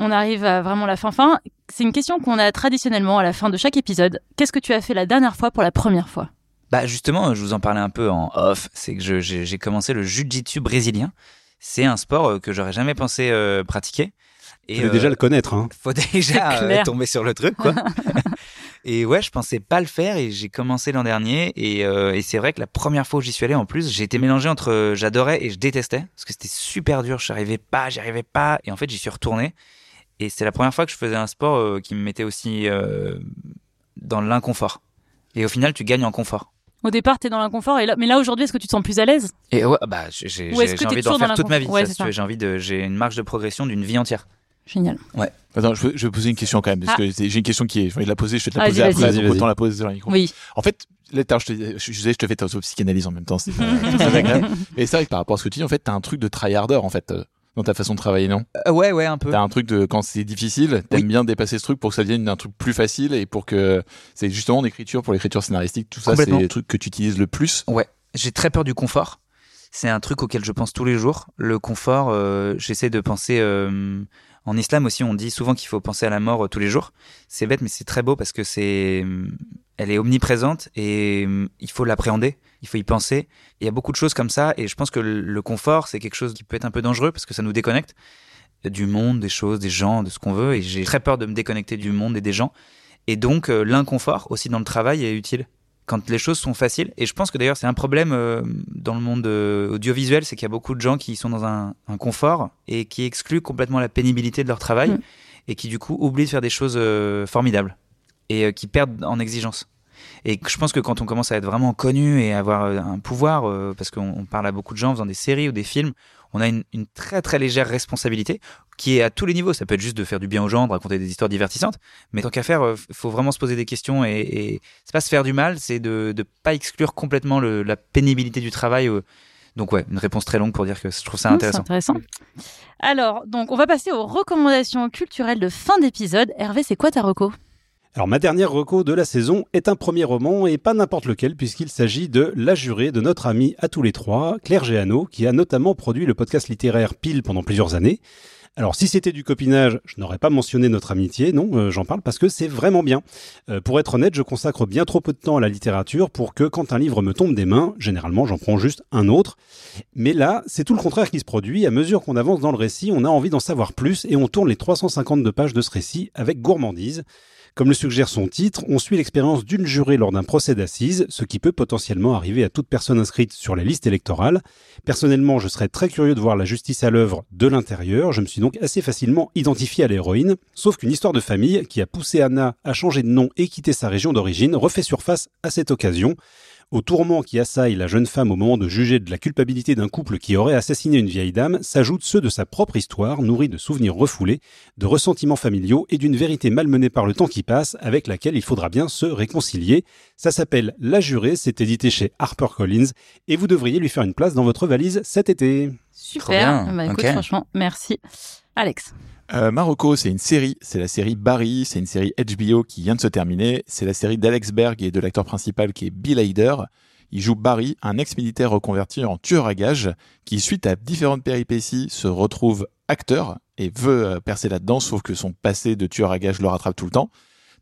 On arrive à vraiment la fin fin. C'est une question qu'on a traditionnellement à la fin de chaque épisode. Qu'est-ce que tu as fait la dernière fois pour la première fois? Bah justement, je vous en parlais un peu en off, c'est que j'ai commencé le jiu-jitsu brésilien. C'est un sport euh, que j'aurais jamais pensé euh, pratiquer. Tu Et veux euh, déjà le connaître. Hein. faut déjà euh, tomber sur le truc, quoi. et ouais, je pensais pas le faire et j'ai commencé l'an dernier. Et, euh, et c'est vrai que la première fois où j'y suis allé, en plus, j'ai été mélangé entre j'adorais et je détestais parce que c'était super dur. Je n'arrivais pas, j'y arrivais pas. Et en fait, j'y suis retourné. Et c'est la première fois que je faisais un sport euh, qui me mettait aussi euh, dans l'inconfort. Et au final, tu gagnes en confort. Au départ, t'es dans l'inconfort, et là, mais là aujourd'hui, est-ce que tu te sens plus à l'aise? Et ouais, bah, j'ai envie d'en toujours dans faire toute ma vie. Ouais, tu j'ai envie de, j'ai une marge de progression d'une vie entière. Génial. Attends, je veux, je veux poser une question quand même, parce Ah. que j'ai une question qui est, j'ai envie de la poser, je vais te la poser après, donc autant la poser sur le micro. Oui. En fait, là, je, te, je, je disais, je te fais ta psychanalyse en même temps, c'est très agréable. Et c'est vrai que par rapport à ce que tu dis, en fait, t'as un truc de tryharder, en fait. Dans ta façon de travailler, non? Euh, ouais, ouais, un peu. T'as un truc de quand c'est difficile, t'aimes Oui. bien dépasser ce truc pour que ça devienne un truc plus facile et pour que c'est justement l'écriture pour l'écriture scénaristique, tout ça, c'est les trucs que tu utilises le plus? Ouais, j'ai très peur du confort. C'est un truc auquel je pense tous les jours. Le confort, euh, j'essaie de penser. euh, en islam aussi, on dit souvent qu'il faut penser à la mort tous les jours. C'est bête, mais c'est très beau parce que c'est, elle est omniprésente et il faut l'appréhender. Il faut y penser. Il y a beaucoup de choses comme ça et je pense que le, confort, c'est quelque chose qui peut être un peu dangereux parce que ça nous déconnecte du monde, des choses, des gens, de ce qu'on veut. Et j'ai très peur de me déconnecter du monde et des gens. Et donc, euh, l'inconfort aussi dans le travail est utile quand les choses sont faciles. Et je pense que d'ailleurs, c'est un problème euh, dans le monde euh, audiovisuel, c'est qu'il y a beaucoup de gens qui sont dans un, un confort et qui excluent complètement la pénibilité de leur travail Mm. et qui du coup oublient de faire des choses euh, formidables et qui perdent en exigence. Et je pense que quand on commence à être vraiment connu et avoir euh, un pouvoir, euh, parce qu'on on parle à beaucoup de gens en faisant des séries ou des films, on a une, une très très légère responsabilité qui est à tous les niveaux. Ça peut être juste de faire du bien aux gens, de raconter des histoires divertissantes, mais tant qu'à faire, euh, faut vraiment se poser des questions et, et c'est pas se faire du mal, c'est de ne pas exclure complètement le, la pénibilité du travail. euh. Donc ouais, une réponse très longue pour dire que je trouve ça Mmh, intéressant. C'est intéressant. Alors, donc, on va passer aux recommandations culturelles de fin d'épisode. Hervé, c'est quoi ta reco? Alors ma dernière reco de la saison est un premier roman et pas n'importe lequel puisqu'il s'agit de La Jurée de notre amie à tous les trois, Claire Géano, qui a notamment produit le podcast littéraire Pile pendant plusieurs années. Alors si c'était du copinage, je n'aurais pas mentionné notre amitié, non, euh, j'en parle parce que c'est vraiment bien. Euh, pour être honnête, je consacre bien trop peu de temps à la littérature pour que quand un livre me tombe des mains, généralement j'en prends juste un autre. Mais là, c'est tout le contraire qui se produit. À mesure qu'on avance dans le récit, on a envie d'en savoir plus et on tourne les 352 pages de ce récit avec gourmandise. Comme le suggère son titre, on suit l'expérience d'une jurée lors d'un procès d'assises, ce qui peut potentiellement arriver à toute personne inscrite sur la liste électorale. Personnellement, je serais très curieux de voir la justice à l'œuvre de l'intérieur, je me suis donc assez facilement identifié à l'héroïne, sauf qu'une histoire de famille qui a poussé Anna à changer de nom et quitter sa région d'origine refait surface à cette occasion. Au tourment qui assaille la jeune femme au moment de juger de la culpabilité d'un couple qui aurait assassiné une vieille dame s'ajoutent ceux de sa propre histoire, nourris de souvenirs refoulés, de ressentiments familiaux et d'une vérité malmenée par le temps qui passe, avec laquelle il faudra bien se réconcilier. Ça s'appelle La Jurée, c'est édité chez HarperCollins, et vous devriez lui faire une place dans votre valise cet été. Super. Bah, écoute, franchement, merci. Alex. Euh, Marocco, c'est une série, c'est la série Barry, c'est une série HBO qui vient de se terminer. C'est la série d'Alex Berg et de l'acteur principal qui est Bill Hader. Il joue Barry, un ex-militaire reconverti en tueur à gages, qui suite à différentes péripéties se retrouve acteur et veut euh, percer là-dedans, sauf que son passé de tueur à gages le rattrape tout le temps.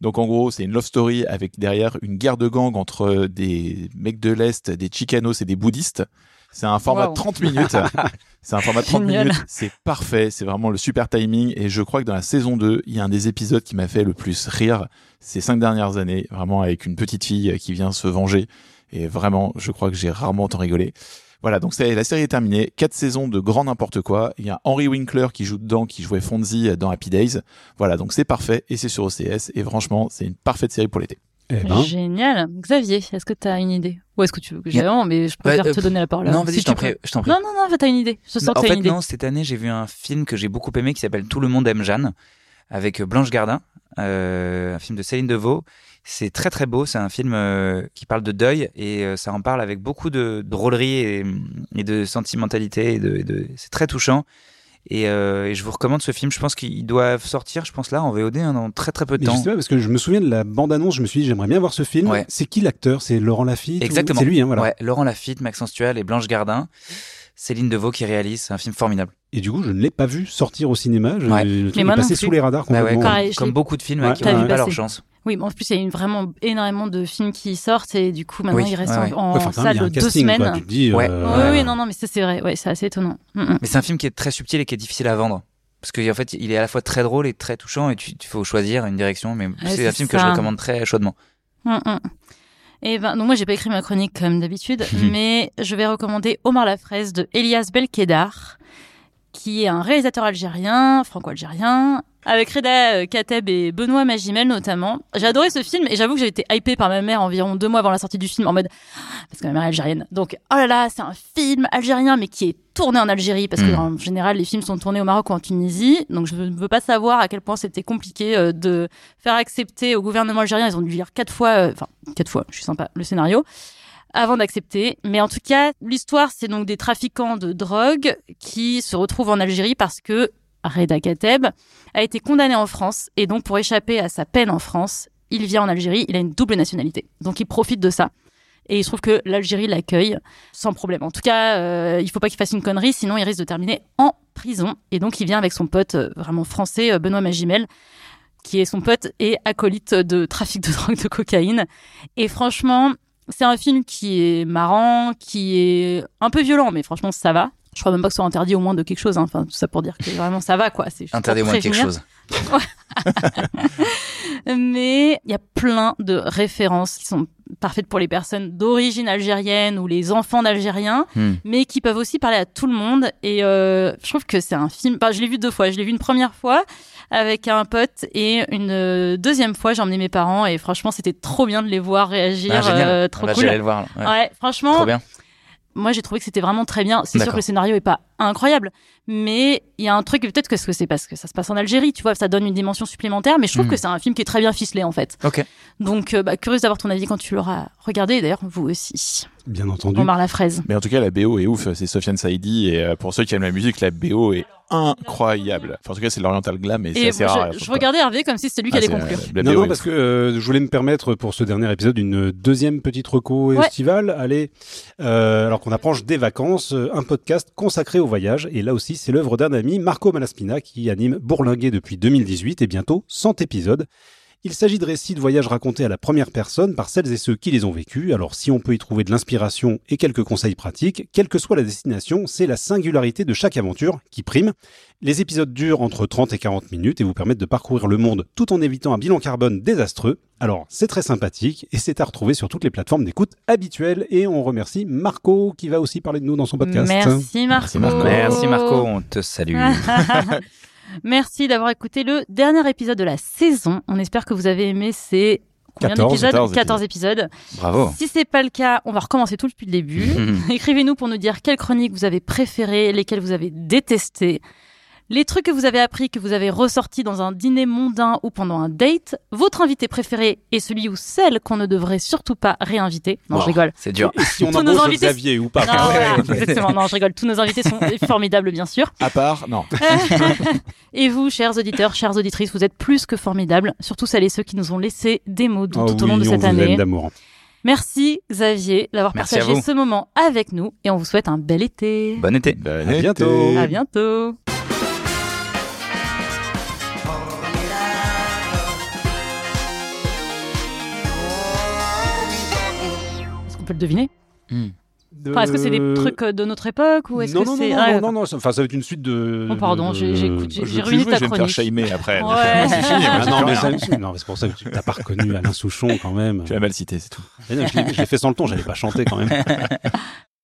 Donc en gros, c'est une love story avec derrière une guerre de gang entre des mecs de l'Est, des Chicanos et des bouddhistes. C'est un format Wow. de 30 minutes. c'est un format de 30 Génial. minutes. C'est parfait. C'est vraiment le super timing. Et je crois que dans la saison 2, il y a un des épisodes qui m'a fait le plus rire ces cinq dernières années. Vraiment avec une petite fille qui vient se venger. Et vraiment, je crois que j'ai rarement autant rigolé. Voilà, donc c'est la série est terminée. Quatre saisons de grand n'importe quoi. Il y a Henry Winkler qui joue dedans, qui jouait Fonzie dans Happy Days. Voilà, donc c'est parfait et c'est sur OCS. Et franchement, c'est une parfaite série pour l'été. Eh ben, Génial. Xavier, est-ce que tu as une idée? Ou est-ce que tu veux que j'aille avant Mais je préfère euh, te donner la parole. Non, vas-y, tu je t'en peux. prie. Je t'en prie. Non, non, non, t'as une idée. Je sens en que fait, une idée. non, cette année, j'ai vu un film que j'ai beaucoup aimé qui s'appelle Tout le monde aime Jeanne, avec Blanche Gardin, euh, un film de Céline Deveau. C'est très très beau, c'est un film euh, qui parle de deuil et euh, ça en parle avec beaucoup de drôlerie et, et de sentimentalité. Et de, et de- c'est très touchant. Et, euh, et je vous recommande ce film. Je pense qu'il doit sortir, je pense là, en VOD hein, dans très très peu de temps. justement, parce que je me souviens de la bande-annonce, je me suis dit, j'aimerais bien voir ce film. Ouais. C'est qui l'acteur? C'est Laurent Lafitte ou- Exactement. C'est lui, hein, voilà. Ouais, Laurent Lafitte, Maxence Tual et Blanche Gardin. Céline Deveau qui réalise, c'est un film formidable. Et du coup, je ne l'ai pas vu sortir au cinéma. Je, Ouais. Le truc est passé sous les radars Bah ouais, complètement. comme, Pareil, beaucoup de films Ouais, ouais, qui n'ont pas leur chance. Oui, mais en plus, il y a une, vraiment énormément de films qui sortent et du coup, maintenant, Oui, il reste ouais, ouais. en, Ouais, même, salle deux casting, semaines. quoi. Tu te dis, Ouais. euh, Oui, Ouais. oui, non, non, mais ça, c'est vrai. Ouais, c'est assez étonnant. Mm, mm. Mais c'est un film qui est très subtil et qui est difficile à vendre. Parce qu'en fait, il est à la fois très drôle et très touchant et tu- il faut choisir une direction. Mais c'est c'est un film que je recommande très chaudement. Mm, mm. Et ben, donc moi, j'ai pas écrit ma chronique comme d'habitude, mais je vais recommander Omar la fraise de Elias Belkedar, qui est un réalisateur algérien, franco-algérien, avec Reda euh, Kateb et Benoît Magimel notamment. J'ai adoré ce film et j'avoue que j'ai été hypée par ma mère environ deux mois avant la sortie du film en mode parce que ma mère est algérienne. Donc oh là là, c'est un film algérien mais qui est tourné en Algérie parce que Mm. en général les films sont tournés au Maroc ou en Tunisie. Donc je ne veux pas savoir à quel point c'était compliqué euh, de faire accepter au gouvernement algérien. Ils ont dû lire quatre fois, euh, enfin quatre fois, je suis sympa, le scénario. avant d'accepter. Mais en tout cas, l'histoire, c'est donc des trafiquants de drogue qui se retrouvent en Algérie parce que Reda Kateb a été condamné en France et donc pour échapper à sa peine en France, il vient en Algérie, il a une double nationalité. Donc il profite de ça. Et il se trouve que l'Algérie l'accueille sans problème. En tout cas, euh, il faut pas qu'il fasse une connerie, sinon il risque de terminer en prison. Et donc il vient avec son pote euh, vraiment français, euh, Benoît Magimel, qui est son pote et acolyte de trafic de drogue de cocaïne. Et franchement, c'est un film qui est marrant, qui est un peu violent, mais franchement ça va. Je crois même pas que ce soit interdit au moins de quelque chose. hein. Enfin, tout ça pour dire que vraiment ça va, quoi. Interdit au moins quelque prévenir. chose. Mais il y a plein de références qui sont parfaites pour les personnes d'origine algérienne ou les enfants d'Algériens, Hmm. mais qui peuvent aussi parler à tout le monde. Et euh, je trouve que c'est un film. Enfin, je l'ai vu deux fois. Je l'ai vu une première fois avec un pote et une euh, deuxième fois j'ai emmené mes parents et franchement c'était trop bien de les voir réagir. Ah, euh, trop Bah, cool. Le voir. Ouais. Ouais, franchement, Trop bien. Moi j'ai trouvé que c'était vraiment très bien. C'est sûr que le scénario est pas incroyable, mais il y a un truc peut-être que c'est parce que ça se passe en Algérie, tu vois, ça donne une dimension supplémentaire. Mais je trouve Mm. que c'est un film qui est très bien ficelé en fait. Ok. Donc euh, bah, curieuse d'avoir ton avis quand tu l'auras regardé. Et D'ailleurs vous aussi. Bien entendu. Omar la fraise. Mais en tout cas, la BO est ouf. C'est Sofiane Saïdi. Et euh, pour ceux qui aiment la musique, la BO est incroyable. Enfin, en tout cas, c'est l'Oriental Glam et c'est assez bon, rare. je, je regardais Hervé comme si c'était lui qui Ah, allait conclure. euh, Non, non, parce que euh, je voulais me permettre pour ce dernier épisode une deuxième petite reco Ouais. estivale. Allez, euh, alors qu'on approche des vacances, euh, un podcast consacré au voyage. Et là aussi, c'est l'œuvre d'un ami, Marco Malaspina, qui anime Bourlinguer depuis 2018 et bientôt 100 épisodes. Il s'agit de récits de voyages racontés à la première personne par celles et ceux qui les ont vécus. Alors si on peut y trouver de l'inspiration et quelques conseils pratiques, quelle que soit la destination, c'est la singularité de chaque aventure qui prime. Les épisodes durent entre 30 et 40 minutes et vous permettent de parcourir le monde tout en évitant un bilan carbone désastreux. Alors c'est très sympathique et c'est à retrouver sur toutes les plateformes d'écoute habituelles. Et on remercie Marco qui va aussi parler de nous dans son podcast. Merci Marco. Marco. Merci Marco, on te salue. Merci d'avoir écouté le dernier épisode de la saison. On espère que vous avez aimé ces combien 14, d'épisodes 14 14 épisodes. Bravo. Si c'est pas le cas, on va recommencer tout depuis le début. Écrivez-nous pour nous dire quelles chroniques vous avez préférées, lesquelles vous avez détestées, les trucs que vous avez appris, que vous avez ressortis dans un dîner mondain ou pendant un date, votre invité préféré et celui ou celle qu'on ne devrait surtout pas réinviter. Non, Oh, je rigole. C'est dur. Et si on Tous nos invités- Xavier ou pas Non, exactement. Non, je rigole. Tous nos invités sont formidables, bien sûr. À part, non. Et vous, chers auditeurs, chères auditrices, vous êtes plus que formidables. Surtout celles et ceux qui nous ont laissé des mots doux Oh tout au long oui, de on cette vous aime année. d'amour. Merci Xavier d'avoir partagé ce moment avec nous et on vous souhaite un bel été. Bon été. Bon À été. bientôt. À bientôt. Peut le deviner. Enfin, Est-ce que c'est des trucs euh, de notre époque ou est-ce non, que non, c'est non, Ah, non, non, non, enfin, ça va être une suite de. Oh, pardon, j'ai- j'ai écouté- ruiné ta jouer, je vais me faire chronique. shamer après. Ouais. Ah non, mais, c'est pour ça que tu n'as pas reconnu Alain Souchon quand même. Tu l'as mal cité, c'est tout. Mais non, je l'ai- je l'ai fait sans le ton, j'allais pas chanter quand même.